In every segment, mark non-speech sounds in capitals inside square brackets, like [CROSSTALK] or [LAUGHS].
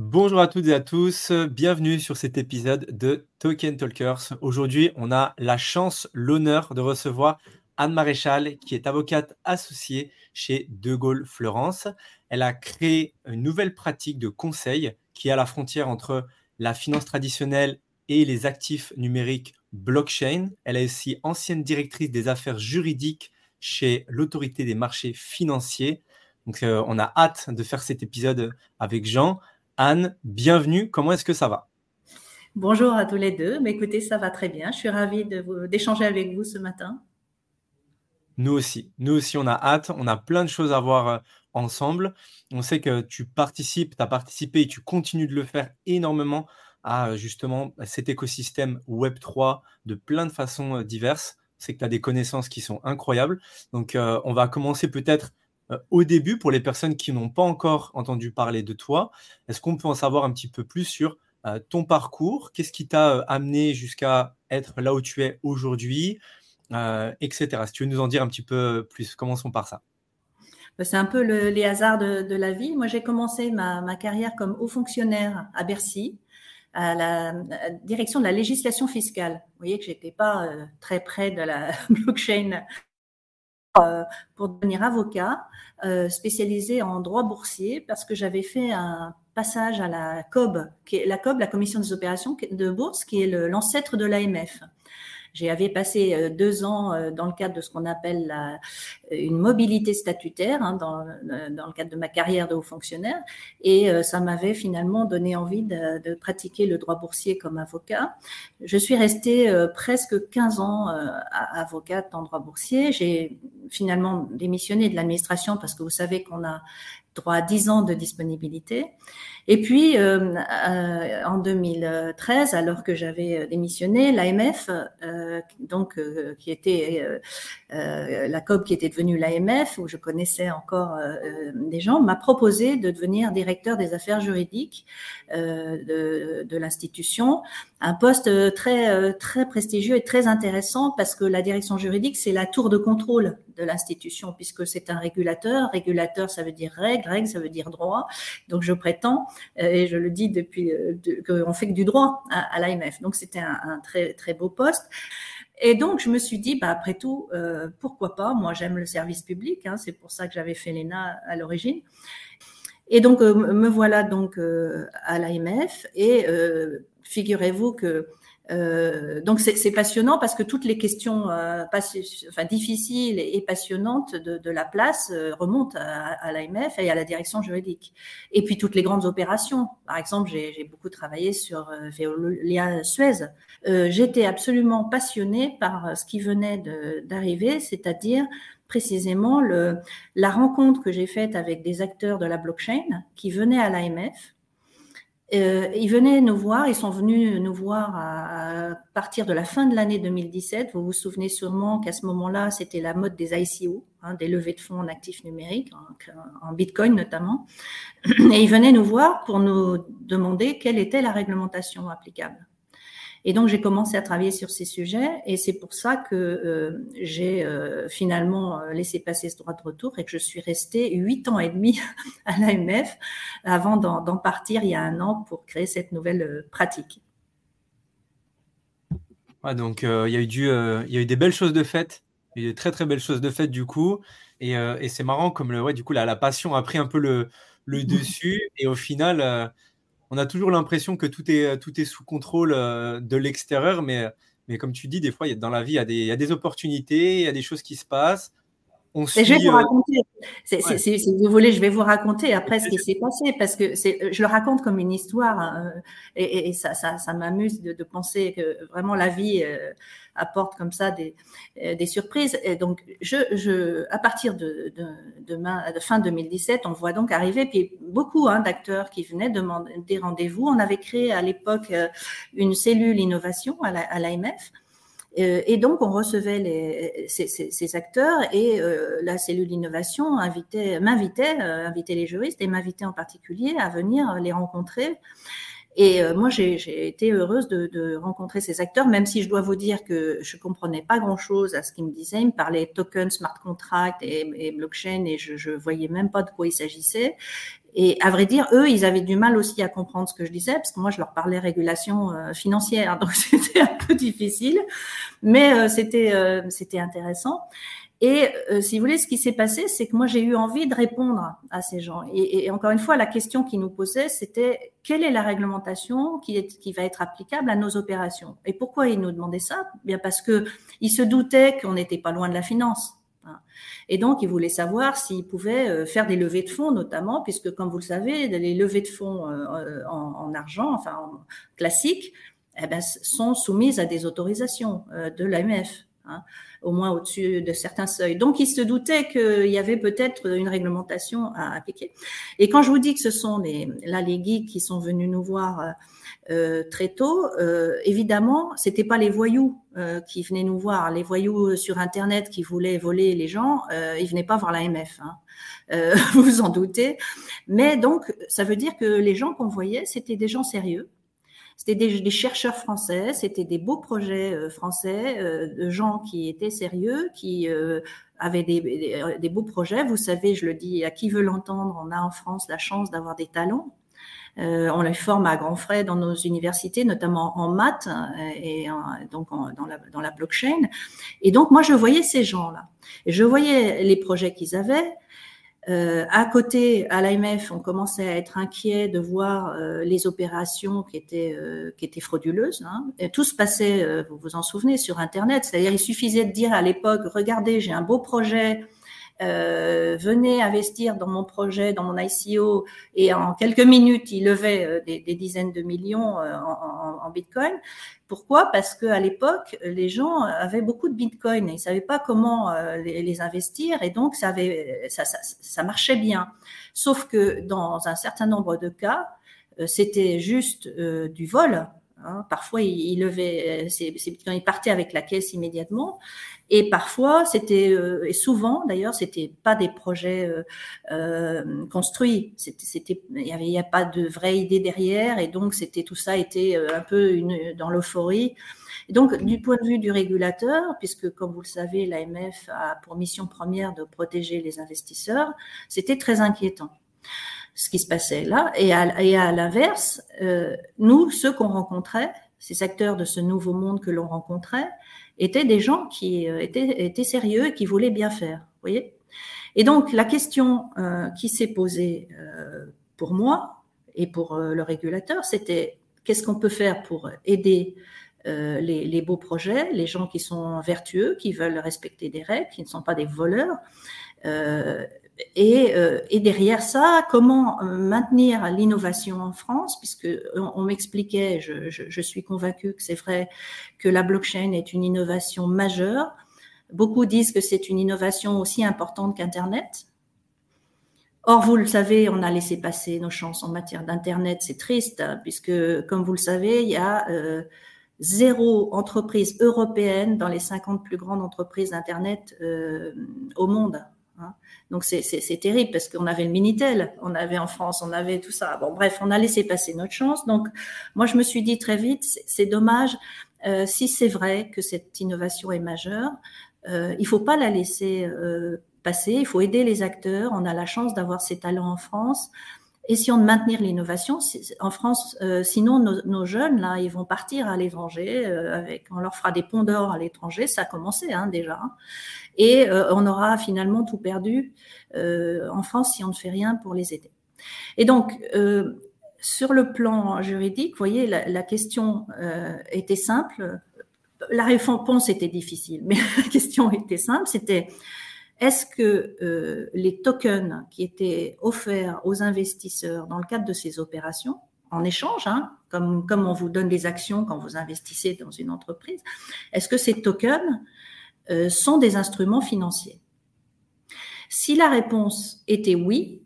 Bonjour à toutes et à tous, bienvenue sur cet épisode de Token Talkers. Aujourd'hui, on a la chance, l'honneur de recevoir Anne Maréchal, qui est avocate associée chez De Gaulle Florence. Elle a créé une nouvelle pratique de conseil qui est à la frontière entre la finance traditionnelle et les actifs numériques blockchain. Elle est aussi ancienne directrice des affaires juridiques chez l'autorité des marchés financiers. Donc, euh, on a hâte de faire cet épisode avec Jean. Anne, bienvenue. Comment est-ce que ça va? Bonjour à tous les deux. Mais écoutez, ça va très bien. Je suis ravie d'échanger avec vous ce matin. Nous aussi. Nous aussi, on a hâte. On a plein de choses à voir euh, ensemble. On sait que tu participes, tu as participé et tu continues de le faire énormément à justement cet écosystème Web3 de plein de façons euh, diverses. C'est que tu as des connaissances qui sont incroyables. Donc, euh, on va commencer peut-être euh, au début, pour les personnes qui n'ont pas encore entendu parler de toi, est-ce qu'on peut en savoir un petit peu plus sur euh, ton parcours? Qu'est-ce qui t'a euh, amené jusqu'à être là où tu es aujourd'hui, etc. Si tu veux nous en dire un petit peu plus, commençons par ça. Bah, c'est un peu les hasards de, la vie. Moi, j'ai commencé ma, carrière comme haut fonctionnaire à Bercy, à la, direction de la législation fiscale. Vous voyez que j'étais pas très près de la [LAUGHS] blockchain pour devenir avocat euh, spécialisé en droit boursier parce que j'avais fait un passage à la COB, la COB, la Commission des opérations de bourse, qui est l'ancêtre de l'AMF. J'avais passé euh, deux ans euh, dans le cadre de ce qu'on appelle la, une mobilité statutaire hein, dans, euh, dans, le cadre de ma carrière de haut fonctionnaire et ça m'avait finalement donné envie de, de, pratiquer le droit boursier comme avocat. Je suis restée presque 15 ans avocate en droit boursier. J'ai finalement démissionné de l'administration parce que vous savez qu'on a droit à 10 ans de disponibilité. Et puis, euh, euh, en 2013, alors que j'avais démissionné, l'AMF, euh, donc qui était la COB qui était devenue l'AMF, où je connaissais encore des gens, m'a proposé de devenir directeur des affaires juridiques de, de l'institution, un poste très très prestigieux et très intéressant parce que la direction juridique, c'est la tour de contrôle de l'institution, puisque c'est un régulateur. Régulateur, ça veut dire règle, règle, ça veut dire droit. Donc, je prétends, euh, et je le dis depuis euh, qu'on fait que du droit à, l'AMF. Donc, c'était un, très, très beau poste. Et donc, je me suis dit, bah, après tout, euh, pourquoi pas? Moi, j'aime le service public. Hein, c'est pour ça que j'avais fait l'ENA à l'origine. Et donc, me voilà donc à l'AMF. Et figurez-vous que euh, donc c'est passionnant parce que toutes les questions euh, difficiles et, passionnantes de, la place euh, remontent à, l'AMF et à la direction juridique. Et puis toutes les grandes opérations. Par exemple, j'ai beaucoup travaillé sur Veolia Suez. J'étais absolument passionnée par ce qui venait d'arriver, c'est-à-dire précisément la rencontre que j'ai faite avec des acteurs de la blockchain qui venaient à l'AMF euh, ils venaient nous voir, ils sont venus nous voir à, partir de la fin de l'année 2017. Vous vous souvenez sûrement qu'à ce moment-là, c'était la mode des ICO, hein, des levées de fonds en actifs numériques, en, en, Bitcoin notamment. Et ils venaient nous voir pour nous demander quelle était la réglementation applicable. Et donc, j'ai commencé à travailler sur ces sujets et c'est pour ça que euh, j'ai euh, finalement euh, laissé passer ce droit de retour et que je suis restée huit ans et demi [LAUGHS] à l'AMF avant d'en partir il y a un an pour créer cette nouvelle pratique. donc, il, y a eu du, il y a eu des belles choses de faites, il y a eu de très très belles choses de faites du coup. Et, et c'est marrant comme le, ouais, du coup, la, la, passion a pris un peu le, le [LAUGHS] dessus et au final on a toujours l'impression que tout est, sous contrôle euh, de l'extérieur, mais, mais comme tu dis, des fois, dans la vie, il des, il y a des opportunités, il y a des choses qui se passent. On suit, je vais vous euh, raconter. si vous voulez, je vais vous raconter après ce qui s'est passé parce que je le raconte comme une histoire hein, et, et, ça, ça, ça m'amuse de, de, penser que vraiment la vie euh, apporte comme ça des, euh, des surprises. Et donc, je, je, à partir de, de, de, de, fin 2017, on voit donc arriver puis beaucoup hein, d'acteurs qui venaient demander des rendez-vous. On avait créé à l'époque euh, une cellule innovation à l'AMF. Euh, et donc, on recevait ces, acteurs et euh, la cellule d'innovation m'invitait, euh, invitait les juristes et m'invitait en particulier à venir les rencontrer et euh, moi, j'ai été heureuse de, rencontrer ces acteurs, même si je dois vous dire que je comprenais pas grand-chose à ce qu'ils me disaient. Ils me parlaient tokens, smart contract et, et blockchain, et je, je voyais même pas de quoi il s'agissait. Et à vrai dire, eux, ils avaient du mal aussi à comprendre ce que je disais, parce que moi, je leur parlais régulation euh, financière, [LAUGHS] donc c'était un peu difficile, mais euh, c'était euh, c'était intéressant. Et si vous voulez, ce qui s'est passé, c'est que moi, j'ai eu envie de répondre à ces gens. Et, et encore une fois, la question qu'ils nous posaient, c'était quelle est la réglementation qui, est, qui va être applicable à nos opérations? Et pourquoi ils nous demandaient ça? Bien parce que ils se doutaient qu'on n'était pas loin de la finance. Hein. Et donc, ils voulaient savoir s'ils pouvaient euh, faire des levées de fonds, notamment, puisque, comme vous le savez, les levées de fonds euh, en, argent, enfin en classique, eh ben, sont soumises à des autorisations euh, de l'AMF. Hein, au moins au-dessus de certains seuils. Donc, ils se doutaient qu'il y avait peut-être une réglementation à appliquer. Et quand je vous dis que ce sont les, là geeks qui sont venus nous voir euh, très tôt, euh, évidemment, c'était pas les voyous euh, qui venaient nous voir. Les voyous sur Internet qui voulaient voler les gens, euh, ils venaient pas voir l'AMF. Hein. Euh, vous [LAUGHS] vous en doutez. Mais donc, ça veut dire que les gens qu'on voyait, c'était des gens sérieux. C'était des, chercheurs français, c'était des beaux projets euh, français, de gens qui étaient sérieux, qui avaient des, beaux projets. Vous savez, je le dis à qui veut l'entendre, on a en France la chance d'avoir des talents. Euh, on les forme à grands frais dans nos universités, notamment en maths euh, et donc dans, la, dans la blockchain. Et donc moi, je voyais ces gens-là. Je voyais les projets qu'ils avaient. Euh, à côté, à l'AMF, on commençait à être inquiet de voir euh, les opérations qui étaient, euh, qui étaient frauduleuses. Hein. Et tout se passait, vous vous en souvenez, sur Internet. C'est-à-dire, il suffisait de dire à l'époque, regardez, j'ai un beau projet, euh, investir dans mon projet, dans mon ICO, et en quelques minutes, il levait euh, des, dizaines de millions euh, en, Bitcoin. Pourquoi? Parce qu'à l'époque, les gens avaient beaucoup de Bitcoin ils savaient pas comment euh, les, investir, et donc ça, avait, ça, ça, ça marchait bien. Sauf que dans un certain nombre de cas, c'était juste du vol. Hein. Parfois, il, il levait, ses, avec la caisse immédiatement. Et parfois, c'était euh, et souvent d'ailleurs, c'était pas des projets euh, euh construits. C'était, il y avait, y a pas de vraie idée derrière, et donc c'était tout ça était euh, un peu une, dans l'euphorie. Donc, du point de vue du régulateur, puisque comme vous le savez, l'AMF a pour mission première de protéger les investisseurs, c'était très inquiétant ce qui se passait là. Et à, et à l'inverse, euh, nous, ceux qu'on rencontrait, ces acteurs de ce nouveau monde que l'on rencontrait, étaient des gens qui euh, étaient, sérieux et qui voulaient bien faire. et donc, la question euh, qui s'est posée euh, pour moi et pour le régulateur, c'était qu'est-ce qu'on peut faire pour aider les, beaux projets, les gens qui sont vertueux, qui veulent respecter des règles, qui ne sont pas des voleurs, et, euh, et, derrière ça, comment euh, maintenir l'innovation en France, puisque on, on m'expliquait, je, je, je, suis convaincue que c'est vrai que la blockchain est une innovation majeure. Beaucoup disent que c'est une innovation aussi importante qu'Internet. Or, vous le savez, on a laissé passer nos chances en matière d'Internet. C'est triste, hein, puisque, comme vous le savez, il y a euh, zéro entreprise européenne dans les 50 plus grandes entreprises d'Internet euh, au monde. Hein. Donc c'est terrible parce qu'on avait le Minitel, on avait en France, on avait tout ça. Bon, bref, on a laissé passer notre chance. Donc moi, je me suis dit très vite, c'est dommage. Euh, si c'est vrai que cette innovation est majeure, euh, il faut pas la laisser euh, passer. Il faut aider les acteurs. On a la chance d'avoir ces talents en France. Essayons de maintenir l'innovation en France. Euh, sinon, nos, jeunes là, ils vont partir à l'étranger. Euh, on leur fera des ponts d'or à l'étranger. Ça a commencé hein, déjà. Et euh, on aura finalement tout perdu euh, en France si on ne fait rien pour les aider. Et donc, sur le plan juridique, vous voyez, la, la question était simple. La réponse était difficile, mais [LAUGHS] la question était simple. C'était est-ce que euh, les tokens qui étaient offerts aux investisseurs dans le cadre de ces opérations, en échange, hein, comme, comme on vous donne des actions quand vous investissez dans une entreprise, est-ce que ces tokens euh, sont des instruments financiers? Si la réponse était oui,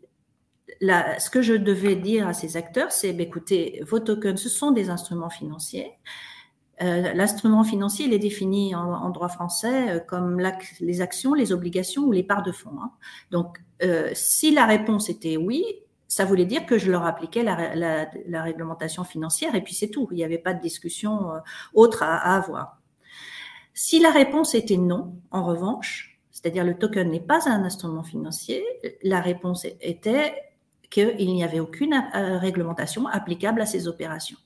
ce que je devais dire à ces acteurs, c'est, bah, écoutez, vos tokens, ce sont des instruments financiers. Euh, l'instrument financier, il est défini en, droit français euh, comme les actions, les obligations ou les parts de fonds. Hein. Donc, euh, si la réponse était oui, ça voulait dire que je leur appliquais la, réglementation financière et puis c'est tout. Il n'y avait pas de discussion autre à, à, avoir. Si la réponse était non, en revanche, c'est-à-dire le token n'est pas un instrument financier, la réponse était qu'il n'y avait aucune réglementation applicable à ces opérations.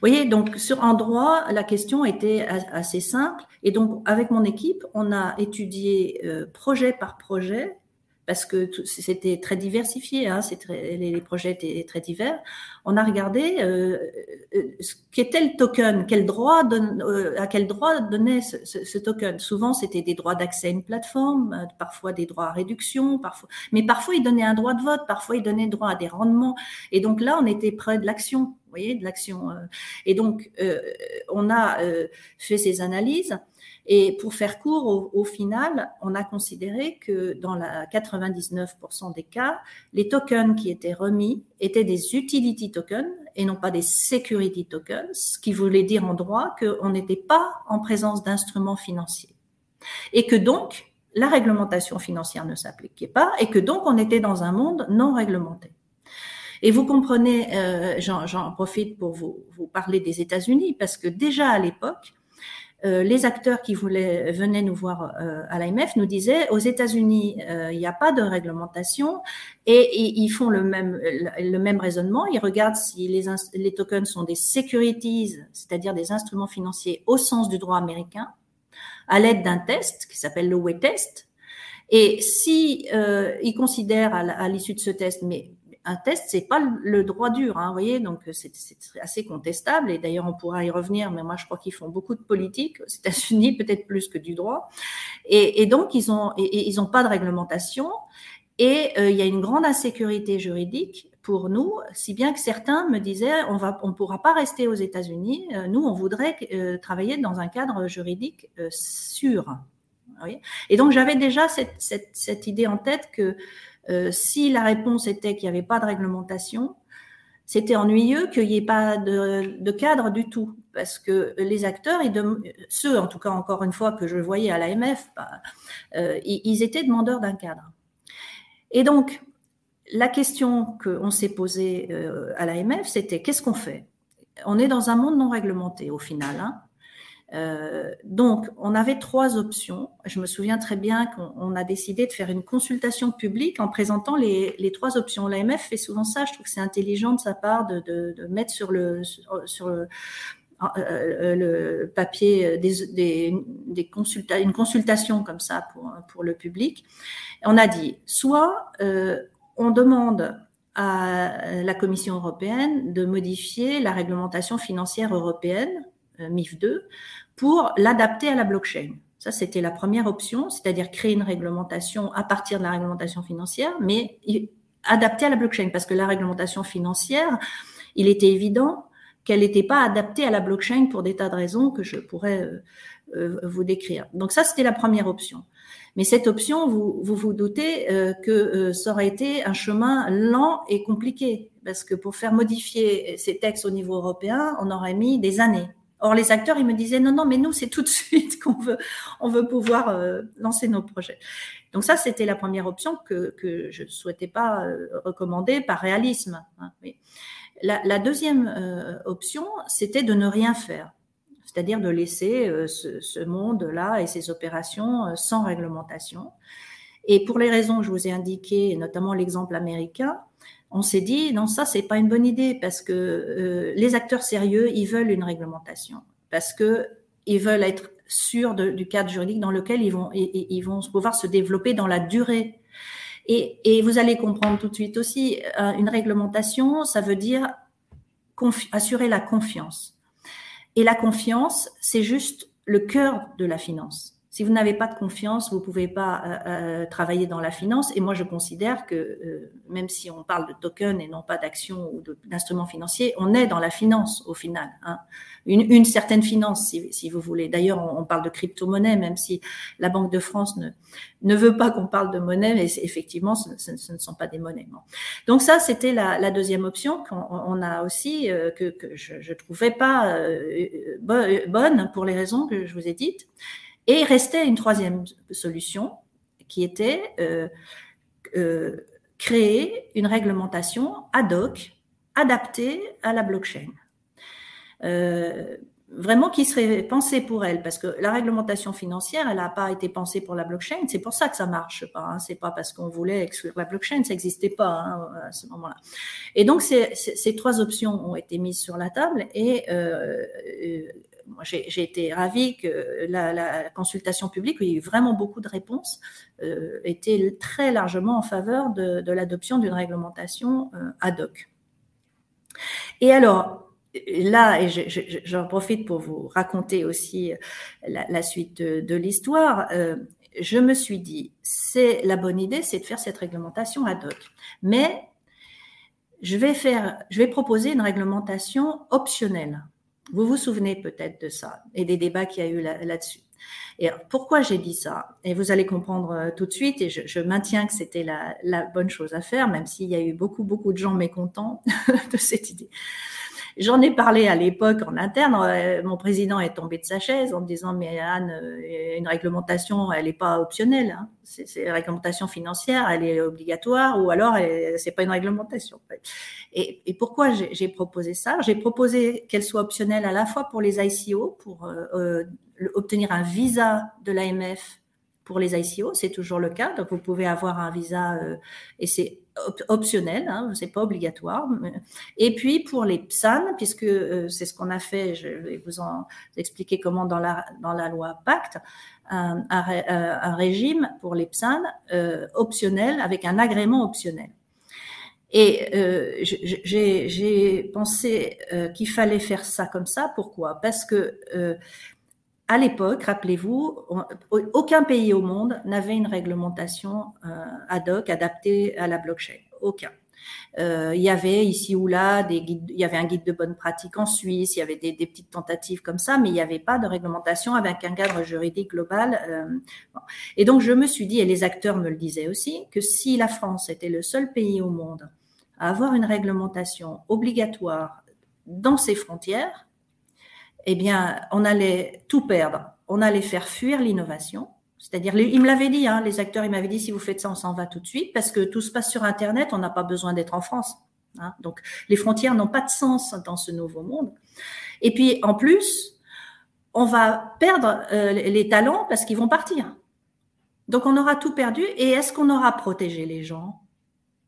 Voyez, donc sur en droit, la question était assez simple. Et donc, avec mon équipe, on a étudié euh, projet par projet parce que c'était très diversifié, hein, très, les, projets étaient très divers. On a regardé euh, euh, ce qu'était le token, quel droit donne, euh, à quel droit donnait ce, ce, ce token. Souvent, c'était des droits d'accès à une plateforme, euh, parfois des droits à réduction, parfois, mais parfois il donnait un droit de vote, parfois il donnait droit à des rendements. Et donc là, on était près de l'action, vous voyez, de l'action. Et donc, on a fait ces analyses. Et pour faire court, au, final, on a considéré que dans la 99% des cas, les tokens qui étaient remis étaient des utility tokens et non pas des security tokens, ce qui voulait dire en droit qu'on n'était pas en présence d'instruments financiers. Et que donc, la réglementation financière ne s'appliquait pas et que donc on était dans un monde non réglementé. Et vous comprenez, euh, j'en profite pour vous, vous parler des États-Unis, parce que déjà à l'époque, euh, les acteurs qui voulaient, venaient nous voir euh, à l'AMF nous disaient aux États-Unis, euh, il n'y a pas de réglementation et, ils font le même, le même raisonnement. Ils regardent si les, les tokens sont des securities, c'est-à-dire des instruments financiers au sens du droit américain, à l'aide d'un test qui s'appelle le way test. Et si ils considèrent à l'issue de ce test, mais un test, c'est pas le droit dur, hein, vous voyez, donc c'est assez contestable. Et d'ailleurs, on pourra y revenir, mais moi, je crois qu'ils font beaucoup de politique aux États-Unis, [LAUGHS] peut-être plus que du droit. Et, donc, ils ont, ils pas de réglementation. Et euh, il y a une grande insécurité juridique pour nous, si bien que certains me disaient on va, on pourra pas rester aux États-Unis. Euh, nous, on voudrait euh, travailler dans un cadre juridique sûr. Et donc, j'avais déjà cette idée en tête que euh, si la réponse était qu'il n'y avait pas de réglementation, c'était ennuyeux qu'il n'y ait pas de, cadre du tout, parce que les acteurs, ceux en tout cas encore une fois que je voyais à l'AMF, bah, euh, ils étaient demandeurs d'un cadre. Et donc, la question qu'on s'est posée euh, à l'AMF, c'était qu'est-ce qu'on fait? On est dans un monde non réglementé au final. Hein euh, donc, on avait trois options. Je me souviens très bien qu'on a décidé de faire une consultation publique en présentant les, trois options. L'AMF fait souvent ça. Je trouve que c'est intelligent de sa part de, mettre sur le, papier une consultation comme ça pour, pour le public. On a dit soit euh, on demande à la Commission européenne de modifier la réglementation financière européenne euh, MIF 2 pour l'adapter à la blockchain. Ça, c'était la première option, c'est-à-dire créer une réglementation à partir de la réglementation financière, mais adapter à la blockchain, parce que la réglementation financière, il était évident qu'elle n'était pas adaptée à la blockchain pour des tas de raisons que je pourrais euh, euh, vous décrire. Donc ça, c'était la première option. Mais cette option, vous, vous doutez que ça aurait été un chemin lent et compliqué, parce que pour faire modifier ces textes au niveau européen, on aurait mis des années. Or, les acteurs, ils me disaient non, non, mais nous, c'est tout de [LAUGHS] suite qu'on veut, on veut pouvoir euh, lancer nos projets. Donc ça, c'était la première option que, je ne souhaitais pas euh, recommander par réalisme. Hein, la, la, deuxième euh, option, c'était de ne rien faire, c'est-à-dire de laisser ce, ce monde-là et ces opérations sans réglementation. Et pour les raisons que je vous ai indiquées, notamment l'exemple américain, on s'est dit non ça c'est pas une bonne idée parce que euh, les acteurs sérieux ils veulent une réglementation. Parce que ils veulent être sûrs du cadre juridique dans lequel ils vont ils vont pouvoir se développer dans la durée. Et, et vous allez comprendre tout de suite aussi euh, une réglementation ça veut dire assurer la confiance. Et la confiance c'est juste le cœur de la finance si vous n'avez pas de confiance, vous ne pouvez pas euh, euh, travailler dans la finance. Et moi, je considère que euh, même si on parle de token et non pas d'action ou d'instruments financiers, on est dans la finance au final. Hein. Une, une, certaine finance, si, si vous voulez. D'ailleurs, on, on, parle de crypto-monnaie, même si la Banque de France ne, ne veut pas qu'on parle de monnaie, mais effectivement, ce, ce, ne sont pas des monnaies. Donc ça, c'était la, la, deuxième option qu'on on a aussi, que, que, je ne trouvais pas bonne pour les raisons que je vous ai dites. Et restait une troisième solution qui était euh, euh, créer une réglementation ad hoc adaptée à la blockchain. Euh, vraiment qui serait pensée pour elle, parce que la réglementation financière, elle n'a pas été pensée pour la blockchain. C'est pour ça que ça marche pas. Hein. C'est pas parce qu'on voulait exclure la blockchain, ça n'existait pas hein, à ce moment-là. Et donc ces, trois options ont été mises sur la table et j'ai été ravie que la, consultation publique, où il y a eu vraiment beaucoup de réponses, euh, était très largement en faveur de, l'adoption d'une réglementation euh, ad hoc. Et alors, là, et j'en profite pour vous raconter aussi euh, la, suite de, l'histoire, je me suis dit, c'est la bonne idée, c'est de faire cette réglementation ad hoc. Mais je vais faire, je vais proposer une réglementation optionnelle. Vous vous souvenez peut-être de ça et des débats qu'il y a eu là-dessus. et pourquoi j'ai dit ça? Et vous allez comprendre euh, tout de suite, et je, maintiens que c'était la, la, bonne chose à faire, même s'il y a eu beaucoup, beaucoup de gens mécontents [LAUGHS] de cette idée. J'en ai parlé à l'époque en interne. Euh, mon président est tombé de sa chaise en me disant mais Anne, euh, une réglementation, elle n'est pas optionnelle. Hein. C'est une réglementation financière, elle est obligatoire ou alors c'est pas une réglementation. Et, et pourquoi j'ai proposé ça? J'ai proposé qu'elle soit optionnelle à la fois pour les ICO, pour euh, obtenir un visa de l'AMF pour les ICO, c'est toujours le cas. Donc vous pouvez avoir un visa et c'est optionnel, hein, c'est pas obligatoire. Et puis pour les PSAN, puisque euh, c'est ce qu'on a fait, je vais vous en expliquer comment dans la dans la loi Pacte, un, un, régime pour les PSAN euh, optionnel avec un agrément optionnel. Et euh, j'ai pensé euh, qu'il fallait faire ça comme ça. Pourquoi? Parce que à l'époque, rappelez-vous, aucun pays au monde n'avait une réglementation euh, ad hoc adaptée à la blockchain. Aucun. Euh, il y avait ici ou là des guides, il y avait un guide de bonne pratique en Suisse, il y avait des, petites tentatives comme ça, mais il n'y avait pas de réglementation avec un cadre juridique global. Euh, et donc je me suis dit, et les acteurs me le disaient aussi, que si la France était le seul pays au monde à avoir une réglementation obligatoire dans ses frontières, eh bien, on allait tout perdre. On allait faire fuir l'innovation. C'est-à-dire, il me l'avait dit, hein, les acteurs, ils m'avaient dit, si vous faites ça, on s'en va tout de suite, parce que tout se passe sur Internet, on n'a pas besoin d'être en France. Hein. Donc, les frontières n'ont pas de sens dans ce nouveau monde. Et puis, en plus, on va perdre euh, les talents parce qu'ils vont partir. Donc, on aura tout perdu. Et est-ce qu'on aura protégé les gens?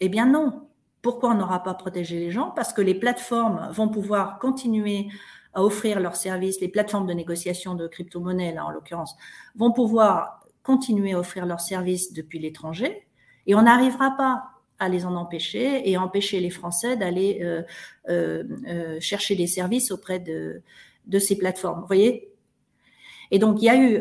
Eh bien, non. Pourquoi on n'aura pas protégé les gens? Parce que les plateformes vont pouvoir continuer à offrir leurs services, les plateformes de négociation de crypto-monnaies, là en l'occurrence, vont pouvoir continuer à offrir leurs services depuis l'étranger et on n'arrivera pas à les en empêcher et empêcher les Français d'aller euh, euh, euh, chercher des services auprès de, de ces plateformes. Vous voyez? Et donc, il y a eu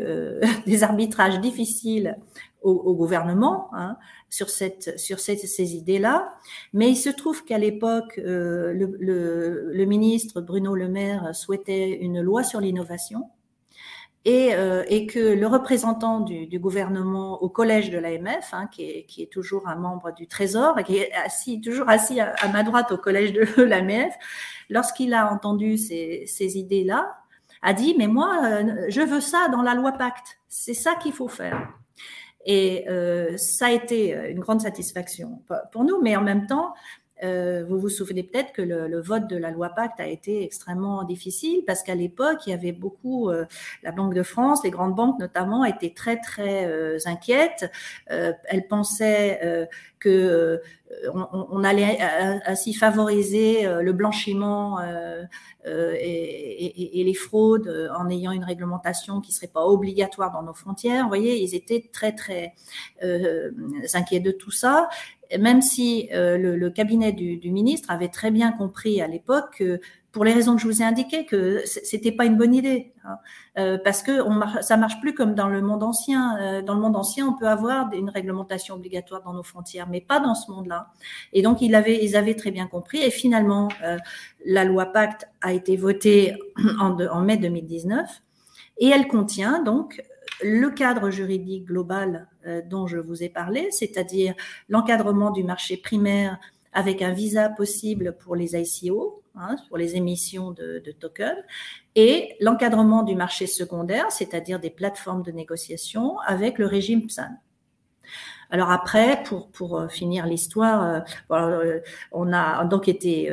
[LAUGHS] des arbitrages difficiles au, gouvernement hein, sur, cette, sur ces idées-là. Mais il se trouve qu'à l'époque, euh, le, ministre Bruno Le Maire souhaitait une loi sur l'innovation. Et, euh, et, que le représentant du, gouvernement au collège de l'AMF, hein, qui, est, qui, est, toujours un membre du Trésor et qui est assis, toujours assis à, ma droite au collège de [LAUGHS] l'AMF, lorsqu'il a entendu ces, ces idées-là, a dit mais moi euh, je veux ça dans la loi Pacte, c'est ça qu'il faut faire. Et euh, ça a été une grande satisfaction pour nous, mais en même temps, euh, vous vous souvenez peut-être que le, le, vote de la loi Pacte a été extrêmement difficile parce qu'à l'époque, il y avait beaucoup, euh, la Banque de France, les grandes banques notamment, étaient très très euh, inquiètes. Euh, elles pensaient que on, on, allait ainsi favoriser le blanchiment et, et, et, les fraudes en ayant une réglementation qui serait pas obligatoire dans nos frontières. Vous voyez, ils étaient très très inquiets de tout ça même si euh, le, le, cabinet du, du, ministre avait très bien compris à l'époque que, pour les raisons que je vous ai indiquées, que c'était pas une bonne idée, hein, euh, parce que on ça marche plus comme dans le monde ancien. Euh, dans le monde ancien, on peut avoir une réglementation obligatoire dans nos frontières, mais pas dans ce monde-là. Et donc, ils avaient, ils avaient très bien compris. Et finalement, la loi Pacte a été votée en, en mai 2019, et elle contient donc le cadre juridique global euh, dont je vous ai parlé, c'est-à-dire l'encadrement du marché primaire avec un visa possible pour les ICO, hein, pour les émissions de, de tokens, et l'encadrement du marché secondaire, c'est-à-dire des plateformes de négociation avec le régime PSAN. Alors après, pour, pour euh, finir l'histoire, euh, on a donc été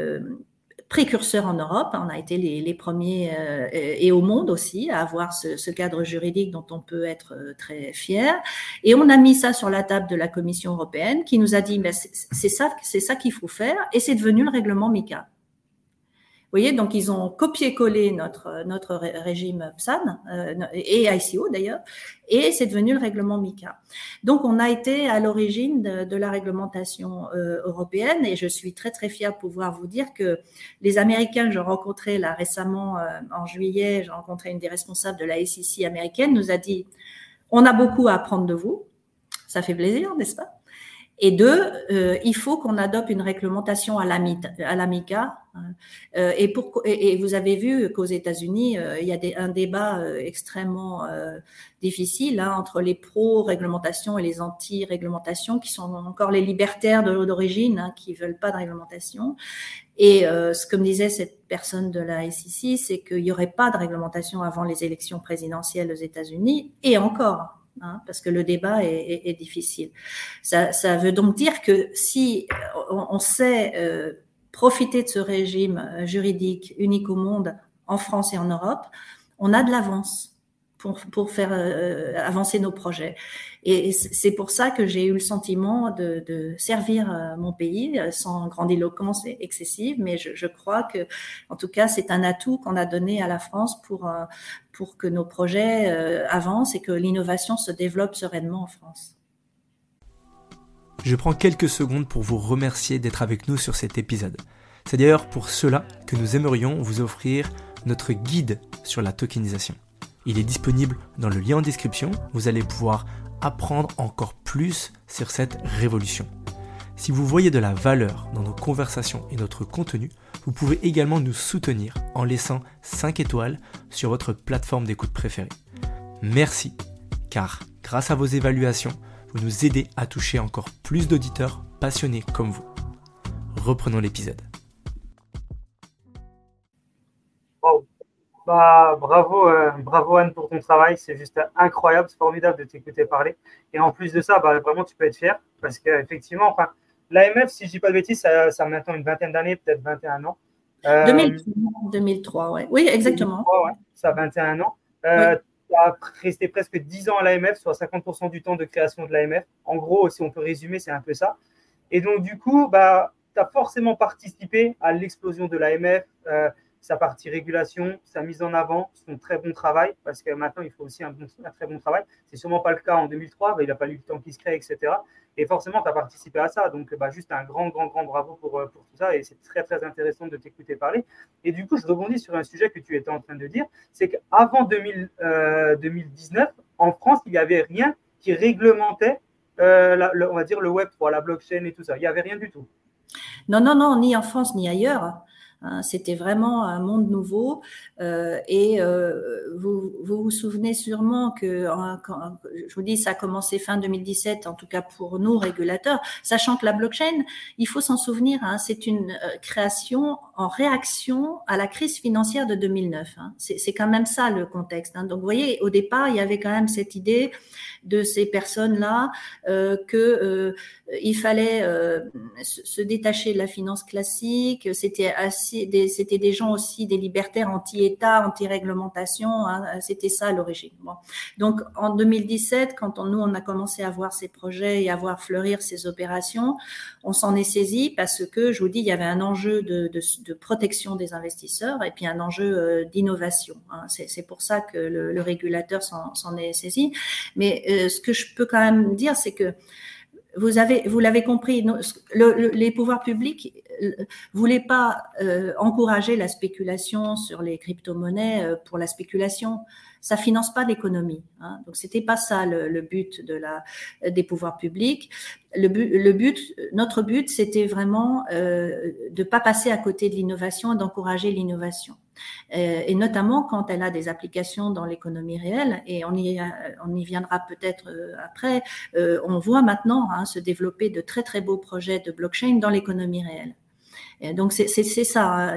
précurseurs en Europe. On a été les, premiers et au monde aussi à avoir ce, cadre juridique dont on peut être très fier. Et on a mis ça sur la table de la Commission européenne qui nous a dit c'est ça, c'est ça qu'il faut faire et c'est devenu le règlement MICA voyez, donc ils ont copié-collé notre, notre régime PSAN euh, et ICO d'ailleurs, et c'est devenu le règlement MICA. Donc on a été à l'origine de, la réglementation euh, européenne et je suis très très fière de pouvoir vous dire que les Américains que j'ai rencontrés là récemment euh, en juillet, j'ai rencontré une des responsables de la SEC américaine, nous a dit on a beaucoup à apprendre de vous. Ça fait plaisir, n'est-ce pas? Et deux, euh, il faut qu'on adopte une réglementation à l'AMICA. Hein. Euh, et, pour, et, vous avez vu qu'aux États-Unis, euh, il y a des, un débat extrêmement difficile hein, entre les pro-réglementation et les anti-réglementation, qui sont encore les libertaires d'origine, hein, qui veulent pas de réglementation. Et ce que me disait cette personne de la SEC, c'est qu'il n'y aurait pas de réglementation avant les élections présidentielles aux États-Unis, et encore. Hein, parce que le débat est, difficile. Ça, veut donc dire que si on, sait euh, profiter de ce régime juridique unique au monde en France et en Europe, on a de l'avance pour, faire euh, avancer nos projets. Et c'est pour ça que j'ai eu le sentiment de, servir euh, mon pays euh, sans grandiloquence excessive, mais je, crois que, en tout cas, c'est un atout qu'on a donné à la France pour, pour que nos projets avancent et que l'innovation se développe sereinement en France. Je prends quelques secondes pour vous remercier d'être avec nous sur cet épisode. C'est d'ailleurs pour cela que nous aimerions vous offrir notre guide sur la tokenisation. Il est disponible dans le lien en description. Vous allez pouvoir apprendre encore plus sur cette révolution. Si vous voyez de la valeur dans nos conversations et notre contenu, vous pouvez également nous soutenir en laissant 5 étoiles sur votre plateforme d'écoute préférée. Merci, car grâce à vos évaluations, vous nous aidez à toucher encore plus d'auditeurs passionnés comme vous. Reprenons l'épisode. Bah, bravo, euh, bravo Anne pour ton travail. C'est juste incroyable, c'est formidable de t'écouter parler. Et en plus de ça, bah, vraiment, tu peux être fier parce qu'effectivement, enfin, l'AMF, si je dis pas de bêtises, ça, ça a maintenant une vingtaine d'années, peut-être 21 ans. 2003, ouais. Oui, exactement. 2003, ouais, ça a 21 ans. Euh, Tu as resté presque 10 ans à l'AMF, soit 50% du temps de création de l'AMF. En gros, si on peut résumer, c'est un peu ça. Et donc, du coup, bah, tu as forcément participé à l'explosion de l'AMF. Sa partie régulation, sa mise en avant, son très bon travail, parce que maintenant, il faut aussi un, très bon travail. C'est sûrement pas le cas en 2003, il n'a pas eu le temps qui se crée, etc. Et forcément, tu as participé à ça. Donc, bah, juste un grand, grand, grand bravo pour, euh, pour tout ça. Et c'est très, très intéressant de t'écouter parler. Et du coup, je rebondis sur un sujet que tu étais en train de dire c'est qu'avant 2019, euh, en France, il n'y avait rien qui réglementait, euh, on va dire, le Web3, la blockchain et tout ça. Il n'y avait rien du tout. Non, non, non, ni en France ni ailleurs. Hein, c'était vraiment un monde nouveau. Euh, et euh, vous, vous, souvenez sûrement que, quand, je vous dis, ça a commencé fin 2017, en tout cas pour nous, régulateurs, sachant que la blockchain, il faut s'en souvenir, hein, c'est une euh, création en réaction à la crise financière de 2009. Hein. C'est quand même ça le contexte. Donc, vous voyez, au départ, il y avait quand même cette idée de ces personnes-là euh, euh, fallait euh, se détacher de la finance classique. C'était des, c'était des gens aussi des libertaires anti-État, anti-réglementation. Hein, c'était ça l'origine. Bon. Donc en 2017, quand on, nous on a commencé à voir ces projets et à voir fleurir ces opérations, on s'en est saisi parce que je vous dis, il y avait un enjeu de, de, de protection des investisseurs et puis un enjeu euh, d'innovation. Hein. C'est pour ça que le, le régulateur s'en est saisi. Mais euh, ce que je peux quand même dire, c'est que vous l'avez compris, les pouvoirs publics ne euh, voulaient pas euh, encourager la spéculation sur les crypto-monnaies pour la spéculation. Ça finance pas l'économie. Hein. Donc c'était pas ça le, but de la des pouvoirs publics. Le but, notre but, c'était vraiment euh, de pas passer à côté de l'innovation et d'encourager l'innovation. Euh, et notamment quand elle a des applications dans l'économie réelle, et on y, on y viendra peut-être euh, après, euh, on voit maintenant hein, se développer de très très beaux projets de blockchain dans l'économie réelle. Donc c'est ça hein,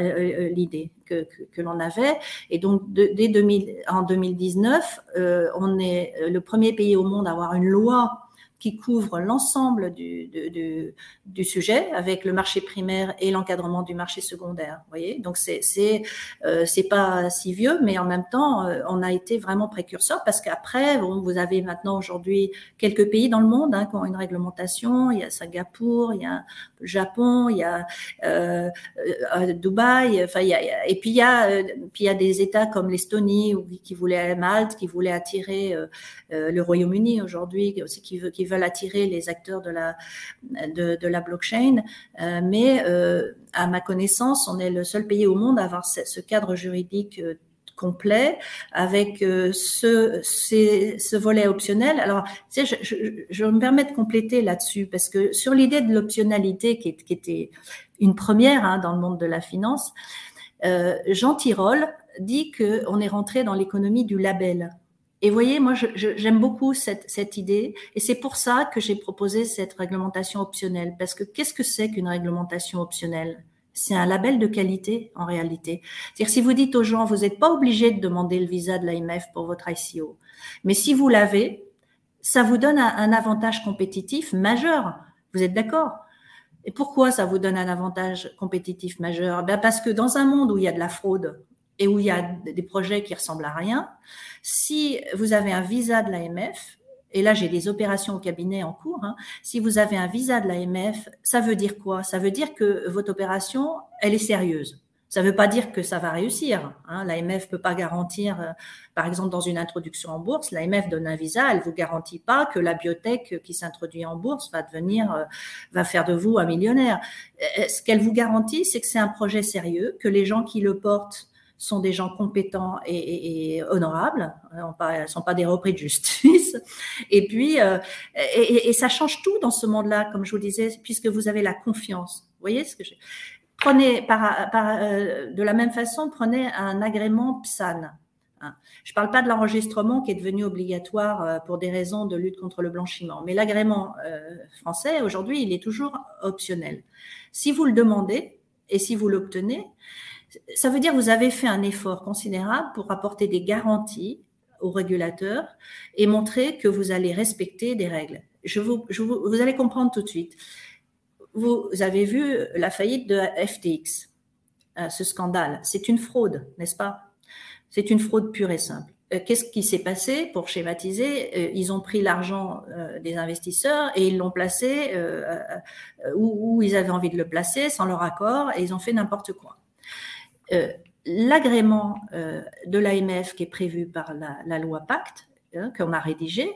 l'idée que, l'on avait. Et donc dès 2000, en 2019, on est le premier pays au monde à avoir une loi qui couvre l'ensemble du, du, sujet avec le marché primaire et l'encadrement du marché secondaire. Vous voyez, donc c'est c'est euh, pas si vieux, mais en même temps, euh, on a été vraiment précurseur parce qu'après, bon, vous avez maintenant aujourd'hui quelques pays dans le monde hein, qui ont une réglementation. Il y a Singapour, il y a le Japon, il y a euh, euh Dubaï. Enfin, il y a, et puis il y a puis il y a des États comme l'Estonie qui voulaient Malte, qui voulaient attirer le Royaume-Uni aujourd'hui, aussi qui veut qui veulent attirer les acteurs de la, blockchain. Euh, mais euh, à ma connaissance, on est le seul pays au monde à avoir ce, cadre juridique euh, complet avec ce, volet optionnel. Alors, je, me permets de compléter là-dessus parce que sur l'idée de l'optionnalité qui, qui, était une première hein, dans le monde de la finance, Jean Tirole dit qu'on est rentré dans l'économie du label. Et voyez, moi, j'aime beaucoup cette, idée, et c'est pour ça que j'ai proposé cette réglementation optionnelle. Parce que qu'est-ce que c'est qu'une réglementation optionnelle? C'est un label de qualité, en réalité. C'est-à-dire, si vous dites aux gens, vous n'êtes pas obligé de demander le visa de l'AMF pour votre ICO, mais si vous l'avez, ça vous donne un, avantage compétitif majeur. Vous êtes d'accord? Et pourquoi ça vous donne un avantage compétitif majeur? Ben Parce que dans un monde où il y a de la fraude et où il y a des projets qui ressemblent à rien, si vous avez un visa de l'AMF, et là j'ai des opérations au cabinet en cours, hein, si vous avez un visa de l'AMF, ça veut dire quoi? Ça veut dire que votre opération, elle est sérieuse. Ça ne veut pas dire que ça va réussir. Hein. L'AMF ne peut pas garantir, euh, par exemple, dans une introduction en bourse, l'AMF donne un visa, elle ne vous garantit pas que la biotech qui s'introduit en bourse va devenir, euh, va faire de vous un millionnaire. Ce qu'elle vous garantit, c'est que c'est un projet sérieux, que les gens qui le portent sont des gens compétents et, honorables, ne sont pas des repris de justice. [LAUGHS] Et puis, euh, et, ça change tout dans ce monde-là, comme je vous disais, puisque vous avez la confiance. Vous voyez ce que je... Prenez par, par euh, de la même façon, prenez un agrément PSAN. Hein. Je ne parle pas de l'enregistrement qui est devenu obligatoire euh, pour des raisons de lutte contre le blanchiment, mais l'agrément français, aujourd'hui, il est toujours optionnel. Si vous le demandez et si vous l'obtenez, ça veut dire que vous avez fait un effort considérable pour apporter des garanties aux régulateurs et montrer que vous allez respecter des règles. Je vous, vous, allez comprendre tout de suite. Vous avez vu la faillite de FTX, euh, ce scandale. C'est une fraude, n'est-ce pas? C'est une fraude pure et simple. Euh, qu'est-ce qui s'est passé pour schématiser? Euh, Ils ont pris l'argent des investisseurs et ils l'ont placé où ils avaient envie de le placer sans leur accord et ils ont fait n'importe quoi. Euh, l'agrément euh, de l'AMF qui est prévu par la, loi Pacte, hein, qu'on a rédigé,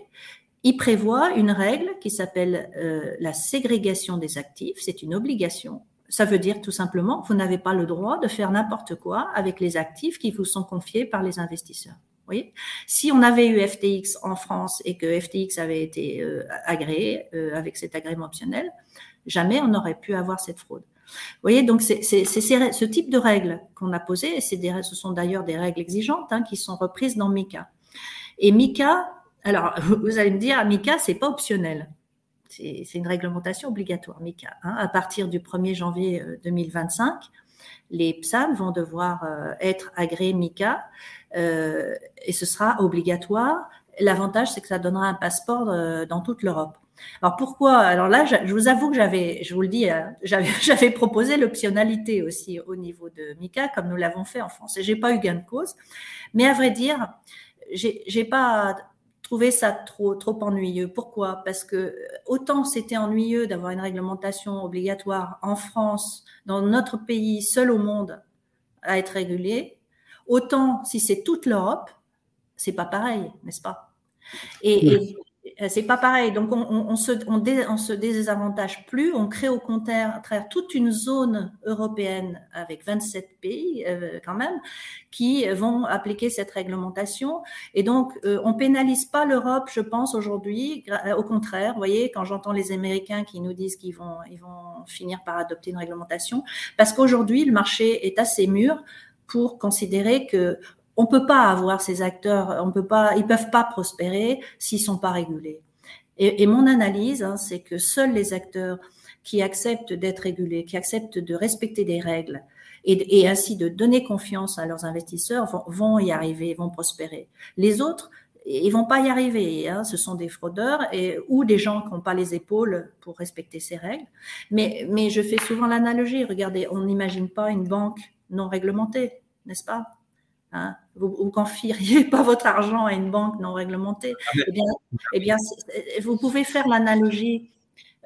il prévoit une règle qui s'appelle euh, la ségrégation des actifs. C'est une obligation. Ça veut dire tout simplement, vous n'avez pas le droit de faire n'importe quoi avec les actifs qui vous sont confiés par les investisseurs. Si on avait eu FTX en France et que FTX avait été agréé avec cet agrément optionnel, jamais on n'aurait pu avoir cette fraude. Vous voyez, donc c'est ce type de règles qu'on a posées, et ce sont d'ailleurs des règles exigeantes hein, qui sont reprises dans MICA. Et MICA, alors vous allez me dire, MICA, c'est pas optionnel. C'est une réglementation obligatoire, MICA. Hein. À partir du 1er janvier 2025, euh, les PSAN vont devoir euh, être agréés MICA euh, et ce sera obligatoire. L'avantage, c'est que ça donnera un passeport dans toute l'Europe. Alors pourquoi? Alors là, je, vous avoue que j'avais, je vous le dis, euh, [LAUGHS] j'avais proposé l'optionnalité aussi au niveau de Mika, comme nous l'avons fait en France. Et j'ai pas eu gain de cause. Mais à vrai dire, j'ai pas trouvé ça trop trop ennuyeux. Pourquoi? Parce que autant c'était ennuyeux d'avoir une réglementation obligatoire en France, dans notre pays, seul au monde à être régulé, autant si c'est toute l'Europe, c'est pas pareil, n'est-ce pas? Euh, c'est pas pareil. Donc, on, se, désavantage plus. On crée au contraire toute une zone européenne avec 27 pays euh, quand même qui vont appliquer cette réglementation. Et donc, euh, on pénalise pas l'Europe, je pense aujourd'hui. Au contraire, vous voyez, quand j'entends les Américains qui nous disent qu'ils vont, ils vont finir par adopter une réglementation, parce qu'aujourd'hui, le marché est assez mûr pour considérer que on peut pas avoir ces acteurs, on peut pas, ils peuvent pas prospérer s'ils sont pas régulés. Et, mon analyse, hein, c'est que seuls les acteurs qui acceptent d'être régulés, qui acceptent de respecter des règles et, ainsi de donner confiance à leurs investisseurs vont, y arriver, vont prospérer. Les autres, ils vont pas y arriver. Hein. Ce sont des fraudeurs ou des gens qui n'ont pas les épaules pour respecter ces règles. Mais je fais souvent l'analogie. Regardez, on n'imagine pas une banque non réglementée, n'est-ce pas? Hein? Vous ne confieriez [LAUGHS] pas votre argent à une banque non réglementée. Ah, eh bien, eh bien vous pouvez faire l'analogie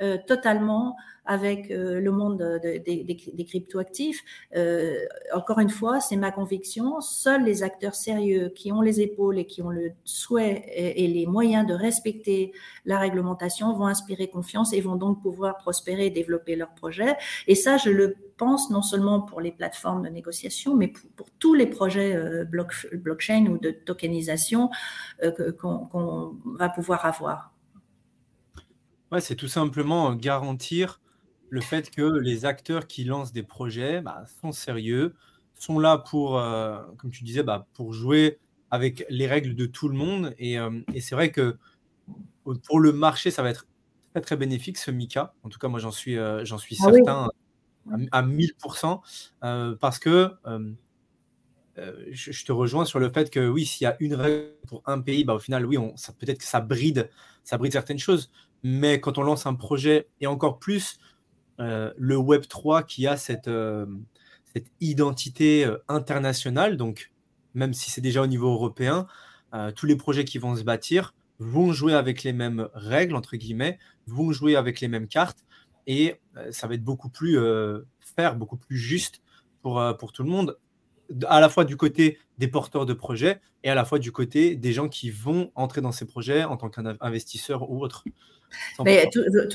euh, totalement avec euh, le monde des cryptoactifs. Euh, encore une fois, c'est ma conviction, seuls les acteurs sérieux qui ont les épaules et qui ont le souhait et, les moyens de respecter la réglementation vont inspirer confiance et vont donc pouvoir prospérer et développer leurs projets. Et ça, je le pense non seulement pour les plateformes de négociation, mais pour, tous les projets euh, blockchain ou de tokenisation qu'on va pouvoir avoir. Ouais, c'est tout simplement garantir le fait que les acteurs qui lancent des projets bah, sont sérieux, sont là pour, euh, comme tu disais, bah, pour jouer avec les règles de tout le monde. Et, euh, c'est vrai que pour le marché, ça va être très, très bénéfique, ce Mika. En tout cas, moi, j'en suis, euh, j'en suis ah certain à, 1000%, parce que je, te rejoins sur le fait que oui, s'il y a une règle pour un pays, bah, au final, oui, peut-être que ça bride, ça bride certaines choses. Mais quand on lance un projet, et encore plus euh, le Web 3 qui a cette, euh, identité euh, internationale, donc même si c'est déjà au niveau européen, tous les projets qui vont se bâtir vont jouer avec les mêmes règles, entre guillemets, vont jouer avec les mêmes cartes, et ça va être beaucoup plus faire, beaucoup plus juste pour, pour tout le monde, à la fois du côté des porteurs de projets et à la fois du côté des gens qui vont entrer dans ces projets en tant qu'investisseurs ou autres. Mais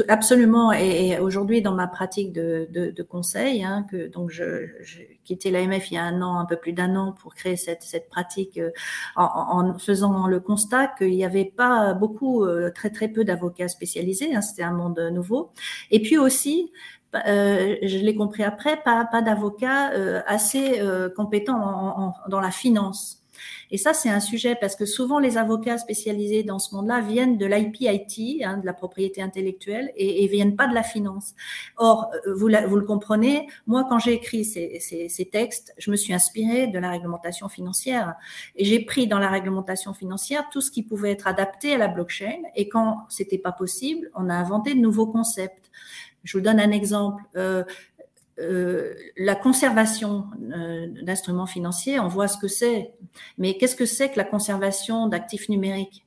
absolument. Et, aujourd'hui, dans ma pratique de, de, conseil, hein, que donc je, j'ai quitté l'AMF il y a un an, un peu plus d'un an, pour créer cette, cette pratique, euh, en, faisant le constat qu'il n'y avait pas beaucoup, euh, très très peu d'avocats spécialisés. Hein, c'était un monde nouveau. Et puis aussi, euh, je l'ai compris après, pas, pas d'avocats assez compétents dans la finance. Et ça, c'est un sujet parce que souvent les avocats spécialisés dans ce monde-là viennent de l'IPIT, hein, de la propriété intellectuelle, et, et viennent pas de la finance. Or, euh, vous, vous le comprenez, moi, quand j'ai écrit ces, ces, ces, textes, je me suis inspirée de la réglementation financière. Et j'ai pris dans la réglementation financière tout ce qui pouvait être adapté à la blockchain. Et quand c'était pas possible, on a inventé de nouveaux concepts. Je vous donne un exemple. Euh, euh, la conservation euh, d'instruments financiers, on voit ce que c'est. Mais qu'est-ce que c'est que la conservation d'actifs numériques?